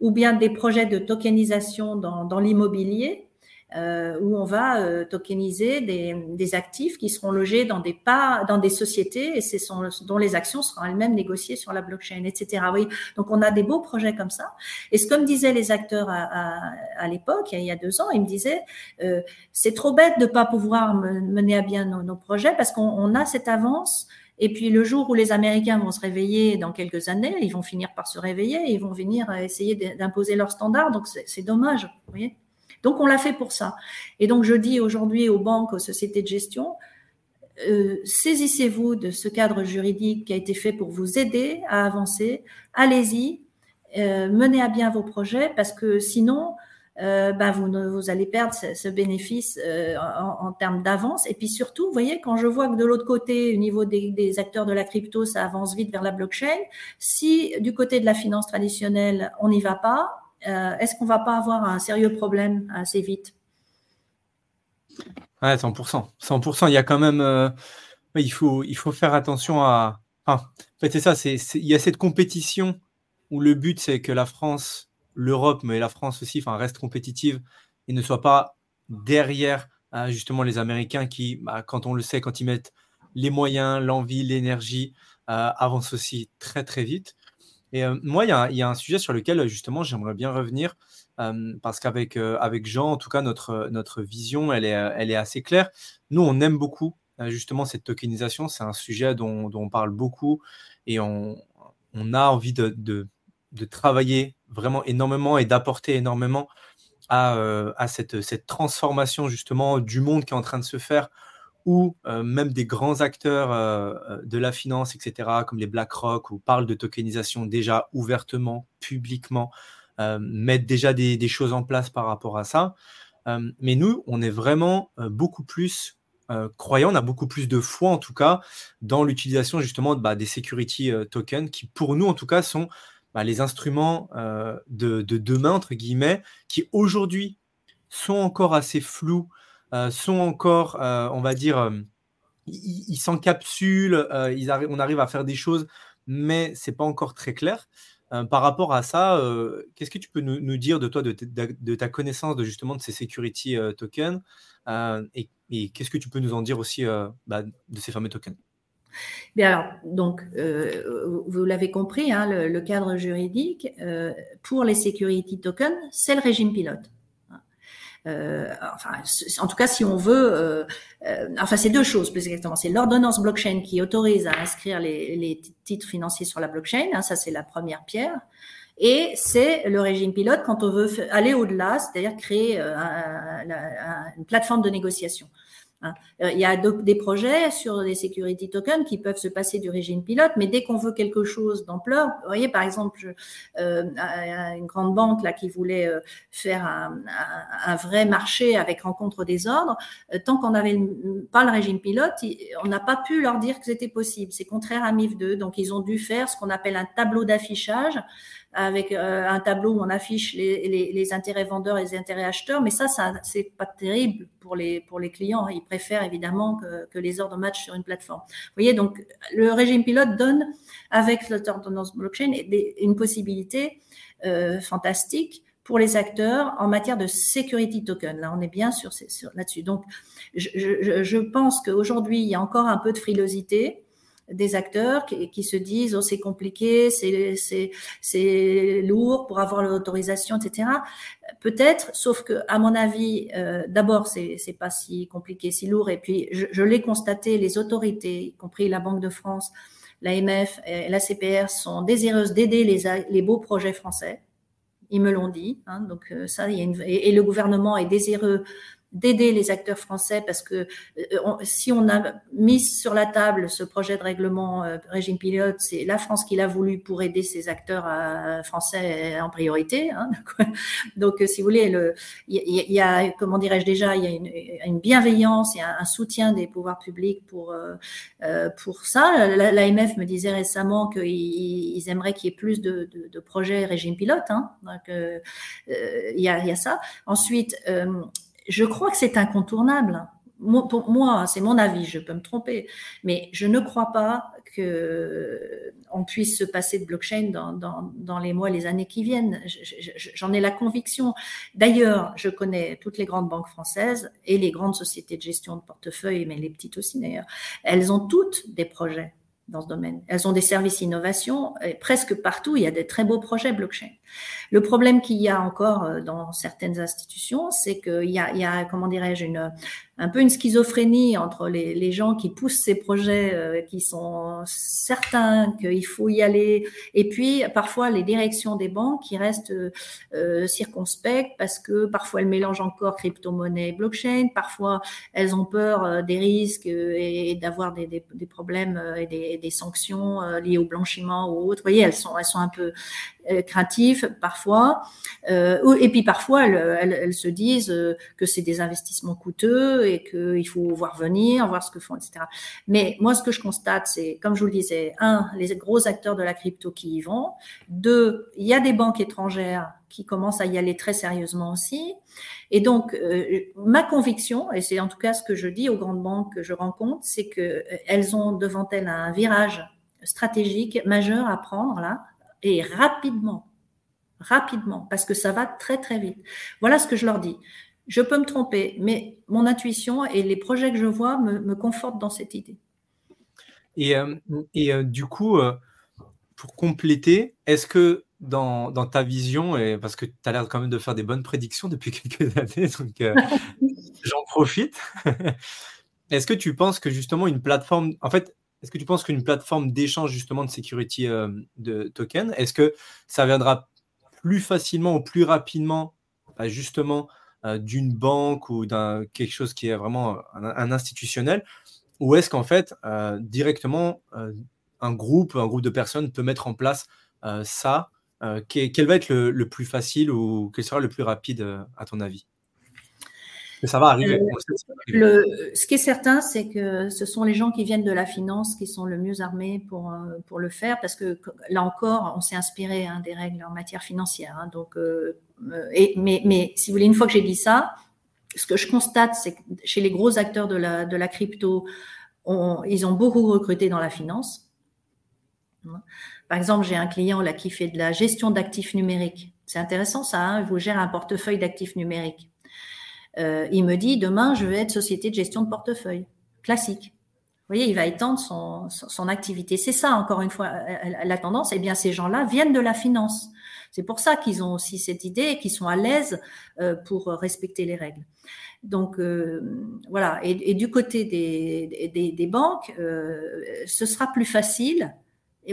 ou bien des projets de tokenisation dans l'immobilier euh, où on va euh, tokeniser des, des, actifs qui seront logés dans des pas, dans des sociétés et c'est dont les actions seront elles-mêmes négociées sur la blockchain, etc. Oui, donc on a des beaux projets comme ça. Et ce comme disaient les acteurs à, à, à l'époque, il y a deux ans, ils me disaient euh, c'est trop bête de pas pouvoir mener à bien nos, nos projets parce qu'on a cette avance. Et puis le jour où les Américains vont se réveiller dans quelques années, ils vont finir par se réveiller ils vont venir essayer d'imposer leurs standards. Donc c'est dommage, vous voyez. Donc on l'a fait pour ça. Et donc je dis aujourd'hui aux banques, aux sociétés de gestion, euh, saisissez-vous de ce cadre juridique qui a été fait pour vous aider à avancer. Allez-y, euh, menez à bien vos projets parce que sinon, euh, bah, vous, allez perdre ce, bénéfice en, termes d'avance. Et puis surtout, vous voyez, quand je vois que de l'autre côté, au niveau des, acteurs de la crypto, ça avance vite vers la blockchain, si du côté de la finance traditionnelle, on n'y va pas, est-ce qu'on va pas avoir un sérieux problème assez vite? Ouais, 100%. 100%. Il y a quand même. Euh, il, faut, il faut faire attention à. Enfin, en fait, c'est ça. C'est, il y a cette compétition où le but, c'est que la France, l'Europe, mais la France aussi, enfin, reste compétitive et ne soit pas derrière hein, justement les Américains qui, bah, quand on le sait, quand ils mettent les moyens, l'envie, l'énergie, euh, avancent aussi très très vite. Et euh, moi, il y, a un sujet sur lequel justement j'aimerais bien revenir euh, parce qu'avec euh, avec Jean, en tout cas, notre, notre vision, elle est, elle est assez claire. Nous, on aime beaucoup justement cette tokenisation. C'est un sujet dont, dont, on parle beaucoup et on, on a envie de, de, de, travailler vraiment énormément et d'apporter énormément à, à cette, cette transformation justement du monde qui est en train de se faire ou euh, même des grands acteurs euh, euh, de la finance, etc., comme les BlackRock, ou parlent de tokenisation déjà ouvertement, publiquement, mettent déjà des, choses en place par rapport à ça. mais nous, on est vraiment beaucoup plus croyants, on a beaucoup plus de foi en tout cas dans l'utilisation justement bah, des security tokens qui pour nous en tout cas sont bah, les instruments de, de, demain, entre guillemets, qui aujourd'hui sont encore assez flous sont encore, euh, on va dire, euh, ils s'encapsulent, on arrive à faire des choses, mais c'est pas encore très clair. par rapport à ça, qu'est-ce que tu peux nous, dire de toi, de, ta connaissance de justement de ces security tokens, et, qu'est-ce que tu peux nous en dire aussi bah, de ces fameux tokens? Bien alors, donc, vous l'avez compris, hein, le, cadre juridique pour les security tokens, c'est le régime pilote. Euh, en tout cas, si on veut, euh, euh, enfin, c'est deux choses plus exactement. C'est l'ordonnance blockchain qui autorise à inscrire les, les titres financiers sur la blockchain. Hein, ça, c'est la première pierre. Et c'est le régime pilote quand on veut aller au-delà, c'est-à-dire créer une plateforme de négociation. Hein. Euh, il y a des projets sur les security tokens qui peuvent se passer du régime pilote, mais dès qu'on veut quelque chose d'ampleur, vous voyez par exemple euh, une grande banque là qui voulait euh, faire un, un, vrai marché avec rencontre des ordres, tant qu'on n'avait pas le régime pilote, on n'a pas pu leur dire que c'était possible. C'est contraire à MIF 2, donc ils ont dû faire ce qu'on appelle un tableau d'affichage avec euh, un tableau où on affiche les, intérêts vendeurs et les intérêts acheteurs, mais ça, ça c'est pas terrible pour les, pour les clients. Ils préfèrent évidemment que, les ordres match sur une plateforme. Vous voyez, donc le régime pilote donne, avec l'ordonnance blockchain, une possibilité euh, fantastique pour les acteurs en matière de security token. Là, on est bien sur, là-dessus. Donc, je pense qu'aujourd'hui, il y a encore un peu de frilosité des acteurs qui, se disent oh c'est compliqué, c'est lourd pour avoir l'autorisation, etc. Peut-être, sauf que à mon avis, euh, d'abord c'est c'est pas si compliqué, si lourd, et puis je, l'ai constaté, les autorités, y compris la Banque de France, l'AMF et la CPR sont désireuses d'aider les les beaux projets français. Ils me l'ont dit, hein, donc euh, ça, il y a une, et le gouvernement est désireux d'aider les acteurs français parce que euh, si on a mis sur la table ce projet de règlement euh, régime pilote, c'est la France qui l'a voulu pour aider ses acteurs euh, français en priorité. Hein, [LAUGHS] donc, si vous voulez, il y, a, comment dirais-je déjà, il y a une, une bienveillance, il y a un soutien des pouvoirs publics pour pour ça. L'AMF me disait récemment qu'ils ils aimeraient qu'il y ait plus de, projets régime pilote. Hein, donc, il y a ça. Ensuite je crois que c'est incontournable. Moi, c'est mon avis, je peux me tromper, mais je ne crois pas que on puisse se passer de blockchain dans, dans, les mois, les années qui viennent. J'en ai la conviction. D'ailleurs, je connais toutes les grandes banques françaises et les grandes sociétés de gestion de portefeuille, mais les petites aussi d'ailleurs. Elles ont toutes des projets dans ce domaine. Elles ont des services innovation. Et presque partout, il y a des très beaux projets blockchain. Le problème qu'il y a encore euh, dans certaines institutions, c'est qu'il y a, comment dirais-je, une, un peu une schizophrénie entre les, gens qui poussent ces projets, euh, qui sont certains qu'il faut y aller, et puis parfois les directions des banques qui restent euh, circonspectes parce que parfois elles mélangent encore crypto-monnaie et blockchain, parfois elles ont peur des risques et, d'avoir des, problèmes et des, des sanctions liées au blanchiment ou autre. Vous voyez, elles sont, elles sont un peu craintives parfois, et puis parfois elles, elles, se disent que c'est des investissements coûteux et qu'il faut voir venir, voir ce que font, etc. Mais moi, ce que je constate, c'est, comme je vous le disais, un, les gros acteurs de la crypto qui y vont. Deux, il y a des banques étrangères qui commencent à y aller très sérieusement aussi. Et donc, euh, ma conviction, et c'est en tout cas ce que je dis aux grandes banques que je rencontre, c'est qu'elles euh, ont devant elles un virage stratégique majeur à prendre là, et rapidement rapidement, parce que ça va très très vite. Voilà ce que je leur dis. Je peux me tromper, mais mon intuition et les projets que je vois me, confortent dans cette idée. Et, euh, et euh, du coup, euh, pour compléter, est-ce que dans, dans, ta vision, et parce que tu as l'air quand même de faire des bonnes prédictions depuis [LAUGHS] quelques années, donc [LAUGHS] j'en profite, [LAUGHS] est-ce que tu penses que justement une plateforme, en fait, est-ce que tu penses qu'une plateforme d'échange justement de security de token, est-ce que ça viendra plus facilement ou plus rapidement bah, justement euh, d'une banque ou d'un quelque chose qui est vraiment un, institutionnel? Ou est-ce qu'en fait euh, directement euh, un groupe un groupe de personnes peut mettre en place ça quel va être le, plus facile ou quel sera le plus rapide à ton avis? Ça va arriver. Le, ce qui est certain, c'est que ce sont les gens qui viennent de la finance qui sont le mieux armés pour, pour le faire, parce que là encore, on s'est inspiré hein, des règles en matière financière. Hein, donc, euh, et, mais, mais si vous voulez, une fois que j'ai dit ça, ce que je constate, c'est que chez les gros acteurs de la, de la crypto, on, ils ont beaucoup recruté dans la finance. Par exemple, j'ai un client là qui fait de la gestion d'actifs numériques. C'est intéressant ça, hein vous gère un portefeuille d'actifs numériques. Euh, il me dit demain, je vais être société de gestion de portefeuille, classique. Vous voyez, il va étendre son, son, activité. C'est ça, encore une fois, la tendance. Eh bien, ces gens-là viennent de la finance. C'est pour ça qu'ils ont aussi cette idée et qu'ils sont à l'aise euh, pour respecter les règles. Donc euh, voilà. Et, du côté des, des, banques, euh, ce sera plus facile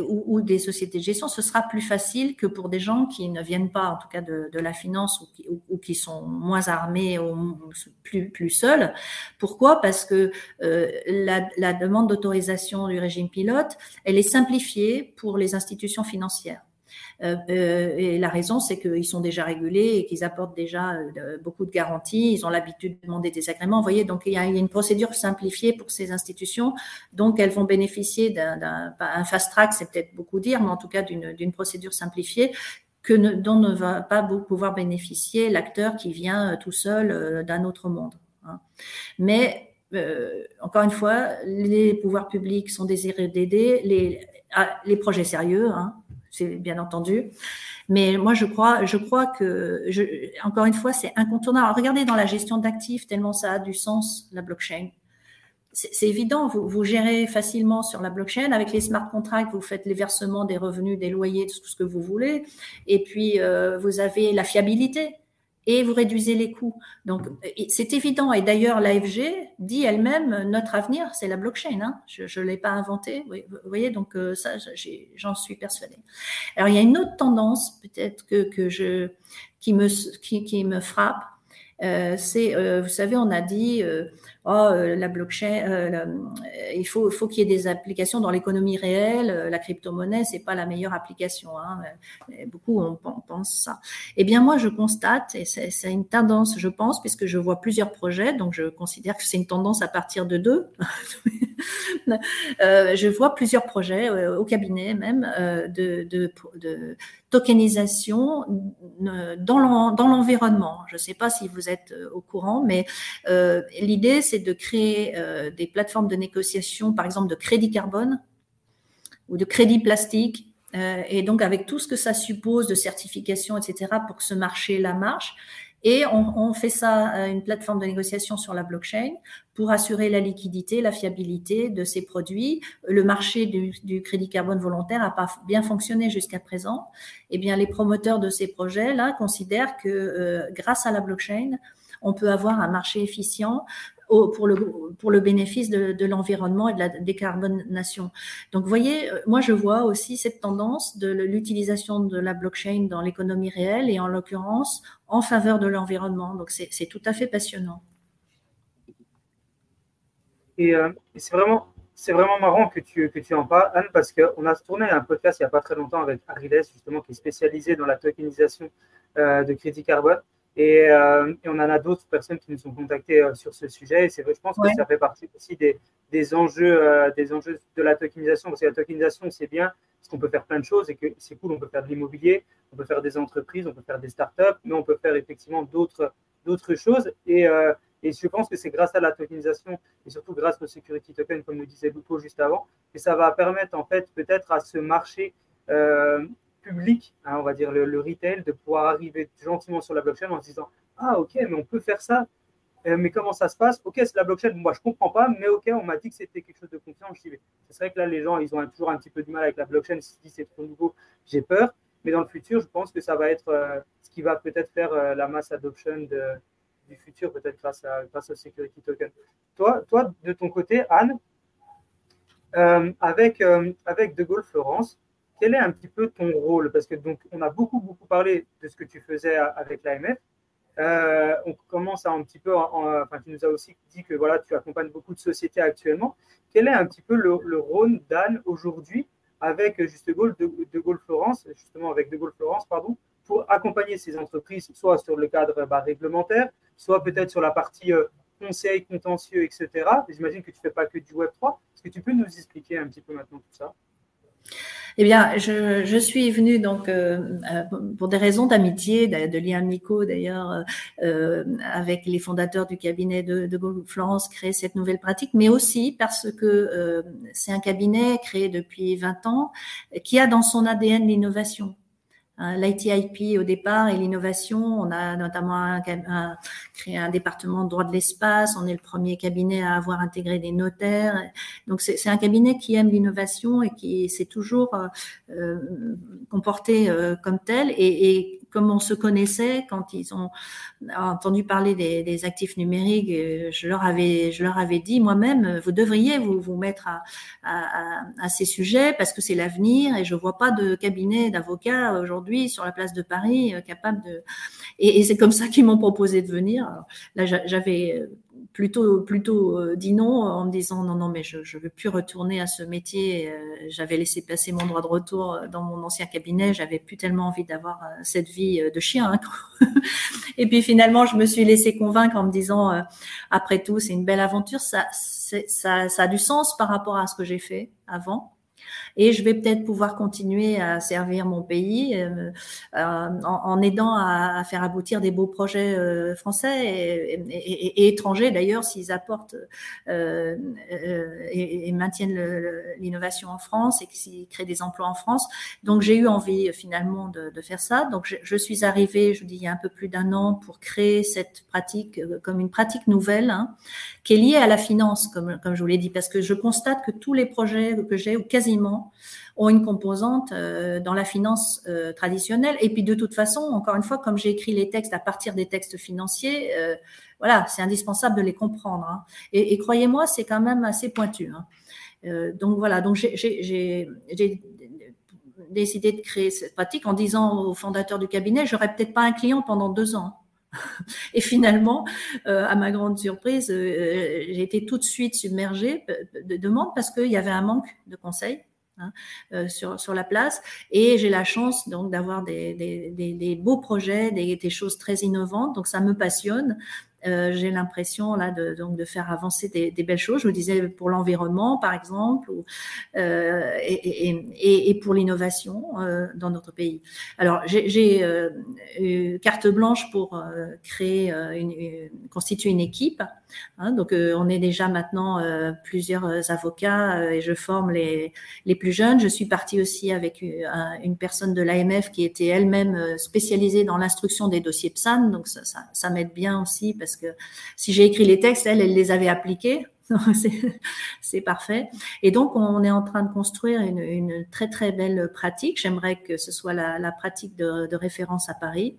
ou, des sociétés de gestion, ce sera plus facile que pour des gens qui ne viennent pas, en tout cas, de, de la finance ou qui, ou, qui, sont moins armés ou plus, plus seuls. Pourquoi? Parce que euh, la, la demande d'autorisation du régime pilote, elle est simplifiée pour les institutions financières. Euh, euh, et la raison, c'est qu'ils sont déjà régulés et qu'ils apportent déjà euh, beaucoup de garanties. Ils ont l'habitude de demander des agréments. Vous voyez, donc il y, a, une procédure simplifiée pour ces institutions. Donc elles vont bénéficier d'un fast track, c'est peut-être beaucoup dire, mais en tout cas d'une procédure simplifiée que dont ne va pas pouvoir bénéficier l'acteur qui vient tout seul d'un autre monde. Hein. Mais encore une fois, les pouvoirs publics sont désirés d'aider les, ah, les projets sérieux, hein, c'est bien entendu. Mais moi, je crois, que, encore une fois, c'est incontournable. regardez dans la gestion d'actifs, tellement ça a du sens, la blockchain. C'est évident, vous, vous gérez facilement sur la blockchain. Avec les smart contracts, vous faites les versements des revenus, des loyers, tout ce que vous voulez. Et puis, euh, vous avez la fiabilité et vous réduisez les coûts. Donc, c'est évident. Et d'ailleurs, l'AFG dit elle-même, notre avenir, c'est la blockchain. Hein. Je ne l'ai pas inventé. Vous voyez, donc euh, ça, j'en suis persuadée. Alors, il y a une autre tendance, peut-être que, que je, qui me, qui, qui me frappe. Euh, c'est, euh, vous savez, on a dit, euh, oh, euh, la blockchain, euh, il faut, faut qu'il y ait des applications dans l'économie réelle. Euh, la crypto-monnaie, c'est pas la meilleure application. Hein, beaucoup on, pense ça. Eh bien, moi, je constate, et c'est une tendance, je pense, puisque je vois plusieurs projets, donc je considère que c'est une tendance à partir de deux. [LAUGHS] je vois plusieurs projets au cabinet même de, de, de tokenisation dans l'environnement. Je ne sais pas si vous êtes au courant, mais euh, l'idée, c'est de créer euh, des plateformes de négociation, par exemple de crédit carbone ou de crédit plastique, euh, et donc avec tout ce que ça suppose de certification, etc., pour que ce marché-là marche. Et on, fait ça à une plateforme de négociation sur la blockchain pour assurer la liquidité, la fiabilité de ces produits. Le marché du, du crédit carbone volontaire n'a pas bien fonctionné jusqu'à présent. Eh bien, les promoteurs de ces projets-là considèrent que euh, grâce à la blockchain, on peut avoir un marché efficient pour le, pour le bénéfice de, de l'environnement et de la décarbonation. Donc, vous voyez, euh, moi, je vois aussi cette tendance de l'utilisation de la blockchain dans l'économie réelle et en l'occurrence en faveur de l'environnement. Donc, c'est tout à fait passionnant. Et, euh, c'est vraiment, vraiment marrant que tu, que tu en parles, Anne, parce qu'on a tourné un podcast il n'y a pas très longtemps avec Arides, justement, qui est spécialisé dans la tokenisation euh, de crédit carbone. Et, euh, et, on en a d'autres personnes qui nous ont contactés euh, sur ce sujet. Et c'est je pense que ça fait partie aussi des, des enjeux, euh, des enjeux de la tokenisation. Parce que la tokenisation, c'est bien, parce qu'on peut faire plein de choses et que c'est cool. On peut faire de l'immobilier, on peut faire des entreprises, on peut faire des startups, mais on peut faire effectivement d'autres, d'autres choses. Et, et je pense que c'est grâce à la tokenisation et surtout grâce au security token, comme nous disait Lupo juste avant, que ça va permettre en fait peut-être à ce marché public, hein, on va dire le, retail, de pouvoir arriver gentiment sur la blockchain en se disant Ah, ok, mais on peut faire ça. Euh, mais comment ça se passe? Ok, c'est la blockchain. Moi, je comprends pas, mais ok, on m'a dit que c'était quelque chose de confiant. Je vais. C'est vrai que là, les gens, ils ont toujours un petit peu du mal avec la blockchain. Si c'est trop nouveau, j'ai peur. Mais dans le futur, je pense que ça va être euh, ce qui va peut-être faire euh, la masse adoption du futur, peut-être grâce, grâce au security token. Toi, toi, de ton côté, Anne, avec, avec De Gaulle Florence, quel est un petit peu ton rôle? Parce que donc, on a beaucoup, beaucoup parlé de ce que tu faisais avec l'AMF. Euh, on commence à un petit peu, en, enfin, tu nous as aussi dit que voilà, tu accompagnes beaucoup de sociétés actuellement. Quel est un petit peu le, le rôle d'Anne aujourd'hui avec juste de Gaulle, de, de, Gaulle Florence, justement avec De Gaulle Florence, pardon, pour accompagner ces entreprises, soit sur le cadre bah, réglementaire, soit peut-être sur la partie euh, conseil, contentieux, etc. J'imagine que tu ne fais pas que du Web 3. Est-ce que tu peux nous expliquer un petit peu maintenant tout ça? Eh bien, je, suis venue donc euh, euh pour des raisons d'amitié, de, liens amicaux d'ailleurs, euh, avec les fondateurs du cabinet de, de Florence, créer cette nouvelle pratique, mais aussi parce que c'est un cabinet créé depuis 20 ans qui a dans son ADN l'innovation. Hein, L'ITIP au départ et l'innovation. On a notamment créé un département de droit de l'espace. On est le premier cabinet à avoir intégré des notaires. Donc c'est un cabinet qui aime l'innovation et qui s'est toujours euh, euh, comporté euh, comme tel. Et, et, comme on se connaissait quand ils ont entendu parler des, actifs numériques, euh, je leur avais, je leur avais dit moi-même, vous devriez vous, vous mettre à, à, à ces sujets parce que c'est l'avenir et je vois pas de cabinet d'avocats aujourd'hui sur la place de Paris euh, capable de. Et, c'est comme ça qu'ils m'ont proposé de venir. Là, j'avais euh, plutôt plutôt euh, dit non en me disant non non mais je je veux plus retourner à ce métier euh, j'avais laissé passer mon droit de retour euh, dans mon ancien cabinet j'avais plus tellement envie d'avoir cette vie de chien hein. [LAUGHS] et puis finalement je me suis laissé convaincre en me disant après tout c'est une belle aventure ça ça ça a du sens par rapport à ce que j'ai fait avant et je vais peut-être pouvoir continuer à servir mon pays euh, euh, en, aidant à, faire aboutir des beaux projets euh, français et, étrangers d'ailleurs s'ils apportent et, maintiennent l'innovation en France et s'ils créent des emplois en France. Donc j'ai eu envie finalement de, faire ça. Donc je, je, suis arrivée, je vous dis, il y a un peu plus d'un an pour créer cette pratique comme une pratique nouvelle hein, qui est liée à la finance, comme, comme je vous l'ai dit, parce que je constate que tous les projets que j'ai, ou quasiment, ont une composante euh, dans la finance euh, traditionnelle. Et puis de toute façon, encore une fois, comme j'ai écrit les textes à partir des textes financiers, euh, voilà, c'est indispensable de les comprendre. Hein. Et, croyez-moi, c'est quand même assez pointu. Hein. donc voilà, donc j'ai décidé de créer cette pratique en disant au fondateur du cabinet, j'aurais peut-être pas un client pendant deux ans. [LAUGHS] Et finalement, à ma grande surprise, j'ai été tout de suite submergée de demandes parce qu'il y avait un manque de conseils. Hein, euh, sur, sur la place. Et j'ai la chance donc d'avoir des, des, des, des, beaux projets, des, des, choses très innovantes. Donc ça me passionne. Euh, j'ai l'impression là de, donc de faire avancer des, belles choses. Je vous disais pour l'environnement par exemple, euh, et, pour l'innovation euh, dans notre pays. Alors j'ai eu carte blanche pour créer, constituer une équipe. Hein, donc on est déjà maintenant plusieurs avocats et je forme les, les plus jeunes. Je suis partie aussi avec une personne de l'AMF qui était elle-même spécialisée dans l'instruction des dossiers PSAN. Donc ça, ça m'aide bien aussi parce que si j'ai écrit les textes, elle, elle les avait appliqués. [LAUGHS] c'est parfait. Et donc, on est en train de construire une, très, très belle pratique. J'aimerais que ce soit la, pratique de, référence à Paris.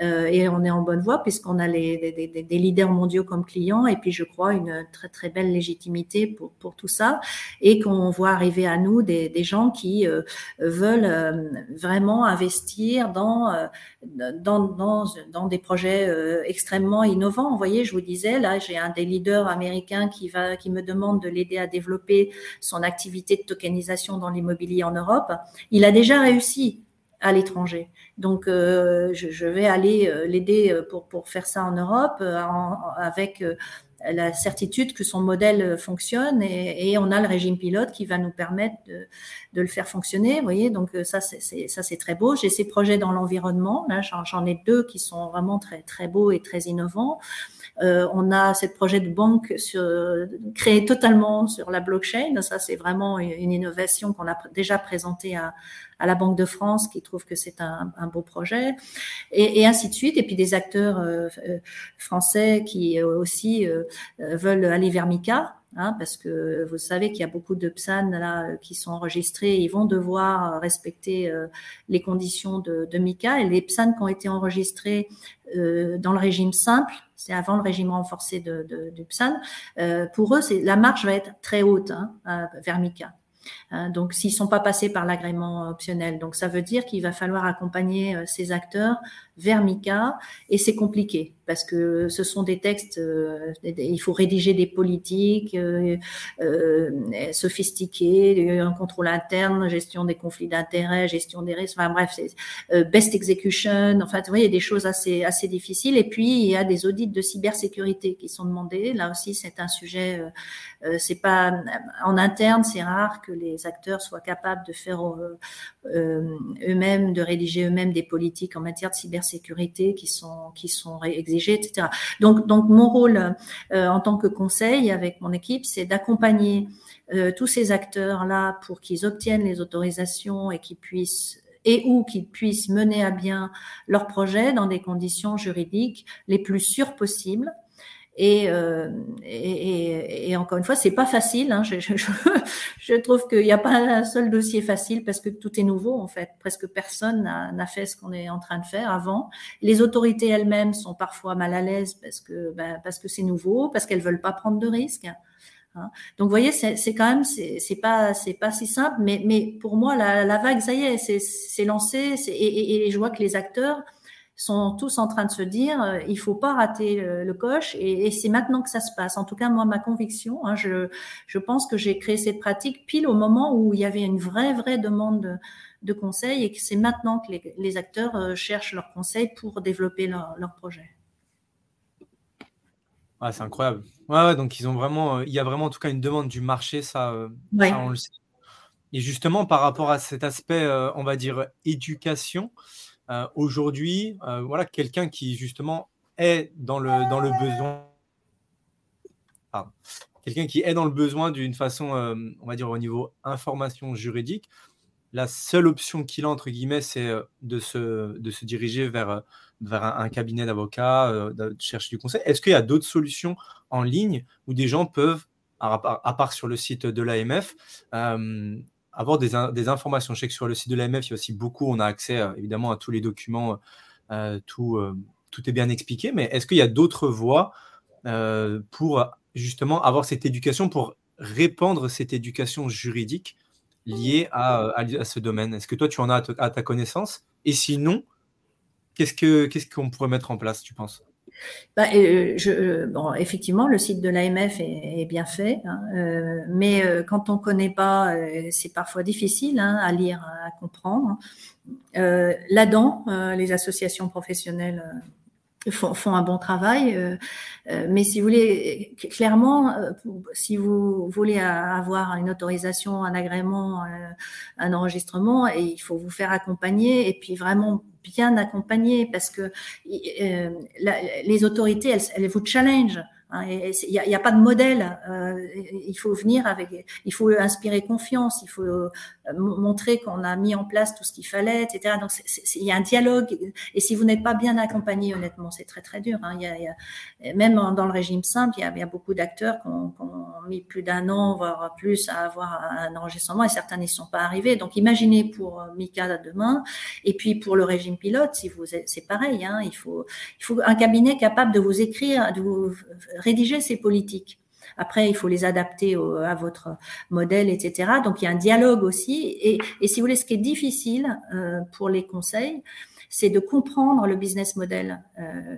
Euh, et on est en bonne voie puisqu'on a les, des, des, leaders mondiaux comme clients et puis je crois une très très belle légitimité pour, pour tout ça et qu'on voit arriver à nous des, des gens qui euh, veulent euh, vraiment investir dans, dans, dans, dans des projets extrêmement innovants. Vous voyez, je vous disais, là j'ai un des leaders américains qui, va, qui me demande de l'aider à développer son activité de tokenisation dans l'immobilier en Europe. Il a déjà réussi à l'étranger. Donc, euh, je, je, vais aller euh, l'aider euh, pour, pour faire ça en Europe avec la certitude que son modèle fonctionne et, et, on a le régime pilote qui va nous permettre de, de le faire fonctionner. Vous voyez, donc ça c'est ça c'est très beau. J'ai ces projets dans l'environnement. Là, j'en ai deux qui sont vraiment très très beaux et très innovants. Euh, on a ce projet de banque sur, créé totalement sur la blockchain. Ça, c'est vraiment une innovation qu'on a déjà présentée à, à la Banque de France qui trouve que c'est un, beau projet, et, ainsi de suite. Et puis des acteurs euh, euh français qui euh, aussi veulent aller vers Mika. Hein, parce que vous savez qu'il y a beaucoup de PSAN là qui sont enregistrés, ils vont devoir respecter les conditions de, MICA et les PSAN qui ont été enregistrés dans le régime simple, c'est avant le régime renforcé de, de, du PSAN, pour eux, la marge va être très haute hein, vers MICA. Hein, donc, s'ils sont pas passés par l'agrément optionnel, donc ça veut dire qu'il va falloir accompagner euh, ces acteurs vers MICA et c'est compliqué parce que ce sont des textes, euh, il faut rédiger des politiques euh, euh, sophistiquées, un contrôle interne, gestion des conflits d'intérêts, gestion des risques, enfin bref, c'est best execution, enfin vous voyez, il y a des choses assez assez difficiles et puis il y a des audits de cybersécurité qui sont demandés. Là aussi, c'est un sujet, c'est pas en interne, c'est rare que les acteurs soient capables de faire eux-mêmes, de rédiger eux-mêmes des politiques en matière de cybersécurité sécurité qui sont exigées, etc. Donc mon rôle euh, en tant que conseil avec mon équipe, c'est d'accompagner euh, tous ces acteurs là pour qu'ils obtiennent les autorisations et qu'ils puissent et ou qu'ils puissent mener à bien leur projet dans des conditions juridiques les plus sûres possibles euh, et, et, et, encore une fois, c'est pas facile. Hein. Je, je, je, [LAUGHS] trouve qu'il n'y a pas un seul dossier facile parce que tout est nouveau en fait. Presque personne n'a fait ce qu'on est en train de faire avant. Les autorités elles-mêmes sont parfois mal à l'aise parce que ben, parce que c'est nouveau, parce qu'elles veulent pas prendre de risques. Hein. Donc, vous voyez, c'est quand même, c'est pas, c'est pas si simple, mais, mais pour moi, la, la vague, ça y est, c'est lancé, et, et, et, je vois que les acteurs, sont tous en train de se dire euh, il faut pas rater le, coche et, et c'est maintenant que ça se passe. En tout cas, moi, ma conviction, hein, je, je pense que j'ai créé cette pratique pile au moment où il y avait une vraie, vraie demande de, de conseils et que c'est maintenant que les, les, acteurs euh, cherchent leurs conseils pour développer leur, leur projet. Ah, c'est incroyable. Ouais, ouais, donc ils ont vraiment, euh, il y a vraiment en tout cas une demande du marché, ça, ça on le sait. Et justement, par rapport à cet aspect, on va dire, éducation, aujourd'hui, voilà, quelqu'un qui justement est dans le, dans le besoin. Quelqu'un qui est dans le besoin d'une façon, on va dire, au niveau information juridique, la seule option qu'il a, entre guillemets, c'est de se, de se diriger vers, vers un, cabinet d'avocats, de chercher du conseil. Est-ce qu'il y a d'autres solutions en ligne où des gens peuvent, à, part sur le site de l'AMF, avoir des, des, informations. Je sais que sur le site de l'AMF, il y a aussi beaucoup, on a accès évidemment à tous les documents, tout, tout est bien expliqué, mais est-ce qu'il y a d'autres voies pour justement avoir cette éducation, pour répandre cette éducation juridique liée à, à, ce domaine? Est-ce que toi, tu en as à, ta connaissance? Et sinon, qu'est-ce qu'on ce qu'on pourrait mettre en place, tu penses? Bah, euh, je, euh, bon, effectivement, le site de l'AMF est, bien fait, hein, euh, mais quand on ne connaît pas, c'est parfois difficile hein, à lire, à comprendre. Là-dedans, les associations professionnelles font, font, un bon travail. Euh, euh, mais si vous voulez, clairement, euh, si vous voulez avoir une autorisation, un agrément, un enregistrement, il faut vous faire accompagner et puis vraiment bien accompagner parce que les autorités, elles, elles vous challenge. Hein, il n'y a, a, pas de modèle. Euh, il faut venir avec, il faut inspirer confiance, il faut euh, montrer qu'on a mis en place tout ce qu'il fallait, etc. Donc il y a un dialogue. Et si vous n'êtes pas bien accompagné, honnêtement, c'est très très dur. Hein. Même dans le régime simple, il y a, beaucoup d'acteurs qui ont, mis plus d'un an, voire plus, à avoir un enregistrement, et certains n'y sont pas arrivés. Donc imaginez pour Mika demain, et puis pour le régime pilote, si c'est pareil. Hein, il faut, il faut un cabinet capable de vous écrire, de vous rédiger ces politiques. Après, il faut les adapter à votre modèle, etc. Donc, il y a un dialogue aussi. Et, et si vous voulez, ce qui est difficile euh, pour les conseils, c'est de comprendre le business model. Euh,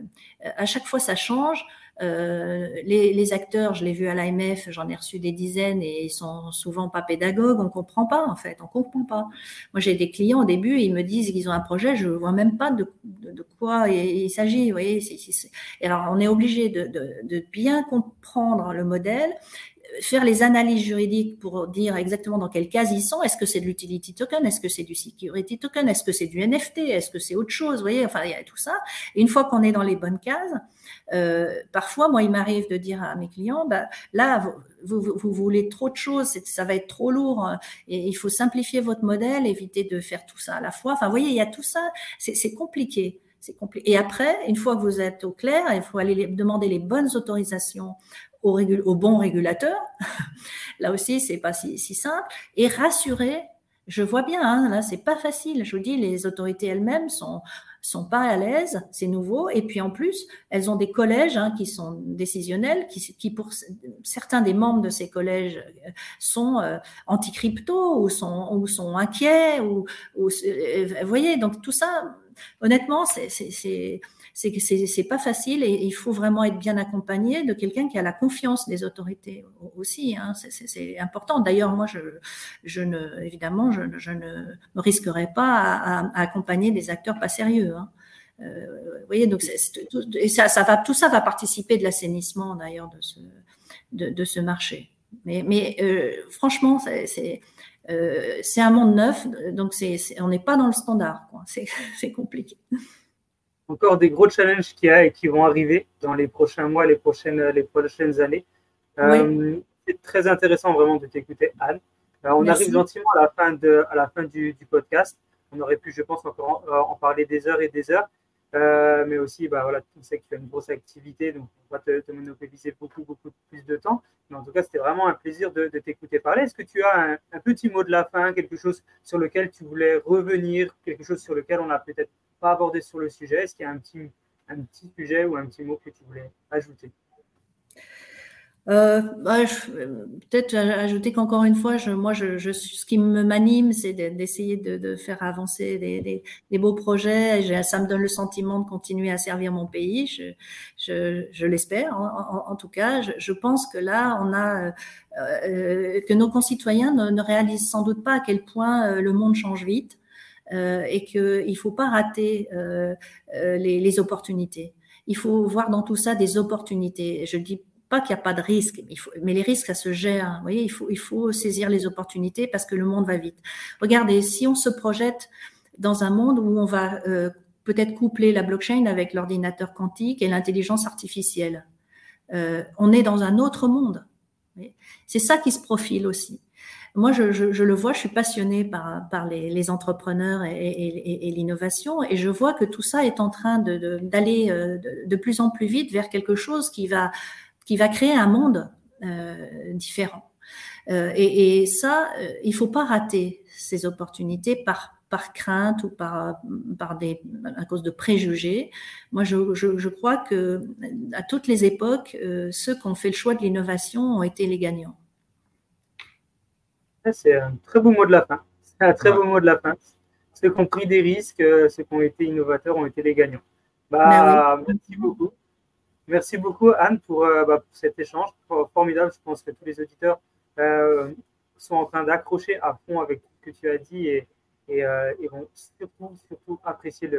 à chaque fois, ça change. Euh, les, acteurs, je l'ai vu à l'AMF, j'en ai reçu des dizaines et ils sont souvent pas pédagogues. On comprend pas en fait, on comprend pas. Moi, j'ai des clients au début, ils me disent qu'ils ont un projet, je vois même pas de, de, quoi il, s'agit. Vous voyez, alors on est obligé de, de bien comprendre le modèle faire les analyses juridiques pour dire exactement dans quel cas ils sont. Est-ce que c'est de l'utility token? Est-ce que c'est du security token? Est-ce que c'est du NFT Est-ce que c'est autre chose? Vous voyez, enfin, il y a tout ça. Et une fois qu'on est dans les bonnes cases, euh, parfois, moi, il m'arrive de dire à mes clients, bah, là, vous, vous, vous, voulez trop de choses, ça va être trop lourd, et il faut simplifier votre modèle, éviter de faire tout ça à la fois. Enfin, vous voyez, il y a tout ça, c'est compliqué. C'est compliqué. Et après, une fois que vous êtes au clair, il faut aller demander les bonnes autorisations au, régul au bon régulateur. [LAUGHS] là aussi, c'est pas si, si, simple. Et rassurer, je vois bien, hein, là, c'est pas facile. Je vous dis, les autorités elles-mêmes sont sont pas à l'aise, c'est nouveau. Et puis en plus, elles ont des collèges hein, qui sont décisionnels, qui, qui, pour certains des membres de ces collèges euh, sont euh, anti-crypto ou sont, ou sont inquiets. Ou, ou, euh, vous voyez, donc tout ça, honnêtement, c'est c'est que c'est pas facile et il faut vraiment être bien accompagné de quelqu'un qui a la confiance des autorités aussi. Hein. C'est important. D'ailleurs, moi, je, je ne, évidemment, je, je, ne me risquerai pas à, à, accompagner des acteurs pas sérieux. Hein. Euh, vous voyez, donc et ça, ça va, tout ça va participer de l'assainissement d'ailleurs de ce, de, de, ce marché. Mais, mais euh, franchement, c'est euh, un monde neuf, donc c'est on n'est pas dans le standard. [LAUGHS] C'est compliqué encore des gros challenges qu'il y a et qui vont arriver dans les prochains mois, les prochaines, les prochaines années. Euh, c'est très intéressant vraiment de t'écouter, Anne. Euh, on arrive gentiment à la fin, de, à la fin du, du, podcast. On aurait pu, je pense, encore en, parler des heures et des heures. Euh, mais aussi, bah, voilà, tu sais que tu as une grosse activité, donc on va te, te, monopoliser beaucoup, beaucoup plus de temps. Mais en tout cas, c'était vraiment un plaisir de, de t'écouter parler. Est-ce que tu as un, un, petit mot de la fin, quelque chose sur lequel tu voulais revenir, quelque chose sur lequel on a peut-être pas abordé sur le sujet Est-ce qu'il y a un petit, un petit sujet ou un petit mot que tu voulais ajouter? Euh, bah, Peut-être ajouter qu'encore une fois, moi, ce qui m'anime, c'est d'essayer de, faire avancer des, beaux projets. Ça me donne le sentiment de continuer à servir mon pays. Je, l'espère, en, tout cas. Je, pense que là, on a euh, que nos concitoyens ne, réalisent sans doute pas à quel point euh, le monde change vite euh, et qu'il ne faut pas rater euh, euh, les, opportunités. Il faut voir dans tout ça des opportunités. Je dis pas qu'il n'y a pas de risque, mais, les risques, ça se gère. Vous voyez, il faut, saisir les opportunités parce que le monde va vite. Regardez, si on se projette dans un monde où on va euh, peut-être coupler la blockchain avec l'ordinateur quantique et l'intelligence artificielle, euh, on est dans un autre monde. C'est ça qui se profile aussi. Moi, je, le vois, je suis passionnée par, les, entrepreneurs et, l'innovation, et je vois que tout ça est en train d'aller de, euh, de, plus en plus vite vers quelque chose qui va, créer un monde euh, différent. Euh, et, ça, il faut pas rater ces opportunités par crainte ou à cause de préjugés. Moi, je, je, crois que à toutes les époques, ceux qui ont fait le choix de l'innovation ont été les gagnants. C'est un très beau mot de la fin. C'est un très beau mot de la fin. Ceux qui ont pris des risques, euh, ceux qui ont été innovateurs ont été les gagnants. Bah, ben Merci beaucoup. Merci beaucoup, Anne, pour, euh, bah, cet échange formidable. Je pense que tous les auditeurs euh, sont en train d'accrocher à fond avec ce que tu as dit et, et, vont surtout, surtout apprécier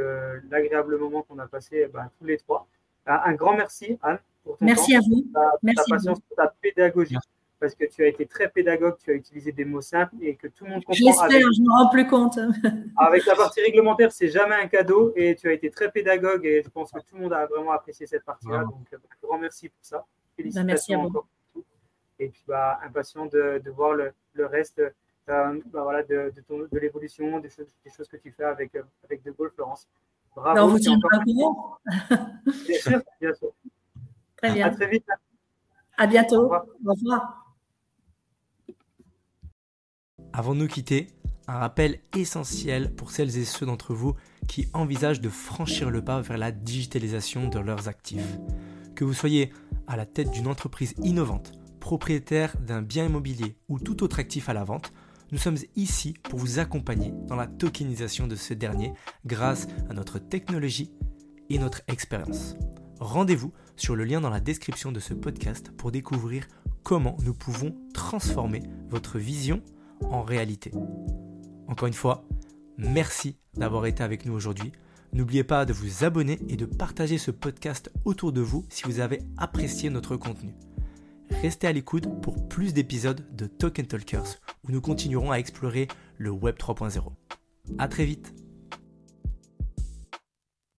l'agréable moment qu'on a passé bah, tous les trois. Un grand merci, Anne, pour ton merci à vous. merci ta patience, pour ta pédagogie parce que tu as été très pédagogue, tu as utilisé des mots simples et que tout le monde comprend. J'espère, je ne me rends plus compte. [LAUGHS] avec la partie réglementaire, c'est jamais un cadeau et tu as été très pédagogue et je pense que tout le monde a vraiment apprécié cette partie-là. Donc, un grand merci pour ça. Félicitations bah, merci à encore. Et puis, bah, impatient de, voir le, reste euh, bah, voilà, de, de l'évolution, des choses, des choses, que tu fais avec, euh, avec De Gaulle, Florence. Bravo. on vous tient encore... Bien sûr, bien sûr. Très bien. À très vite. À bientôt. Au revoir. Avant de nous quitter, un rappel essentiel pour celles et ceux d'entre vous qui envisagent de franchir le pas vers la digitalisation de leurs actifs. Que vous soyez à la tête d'une entreprise innovante, propriétaire d'un bien immobilier ou tout autre actif à la vente, nous sommes ici pour vous accompagner dans la tokenisation de ce dernier grâce à notre technologie et notre expérience. Rendez-vous sur le lien dans la description de ce podcast pour découvrir comment nous pouvons transformer votre vision en réalité. Encore une fois, merci d'avoir été avec nous aujourd'hui. N'oubliez pas de vous abonner et de partager ce podcast autour de vous si vous avez apprécié notre contenu. Restez à l'écoute pour plus d'épisodes de Token Talkers où nous continuerons à explorer le Web 3.0. A très vite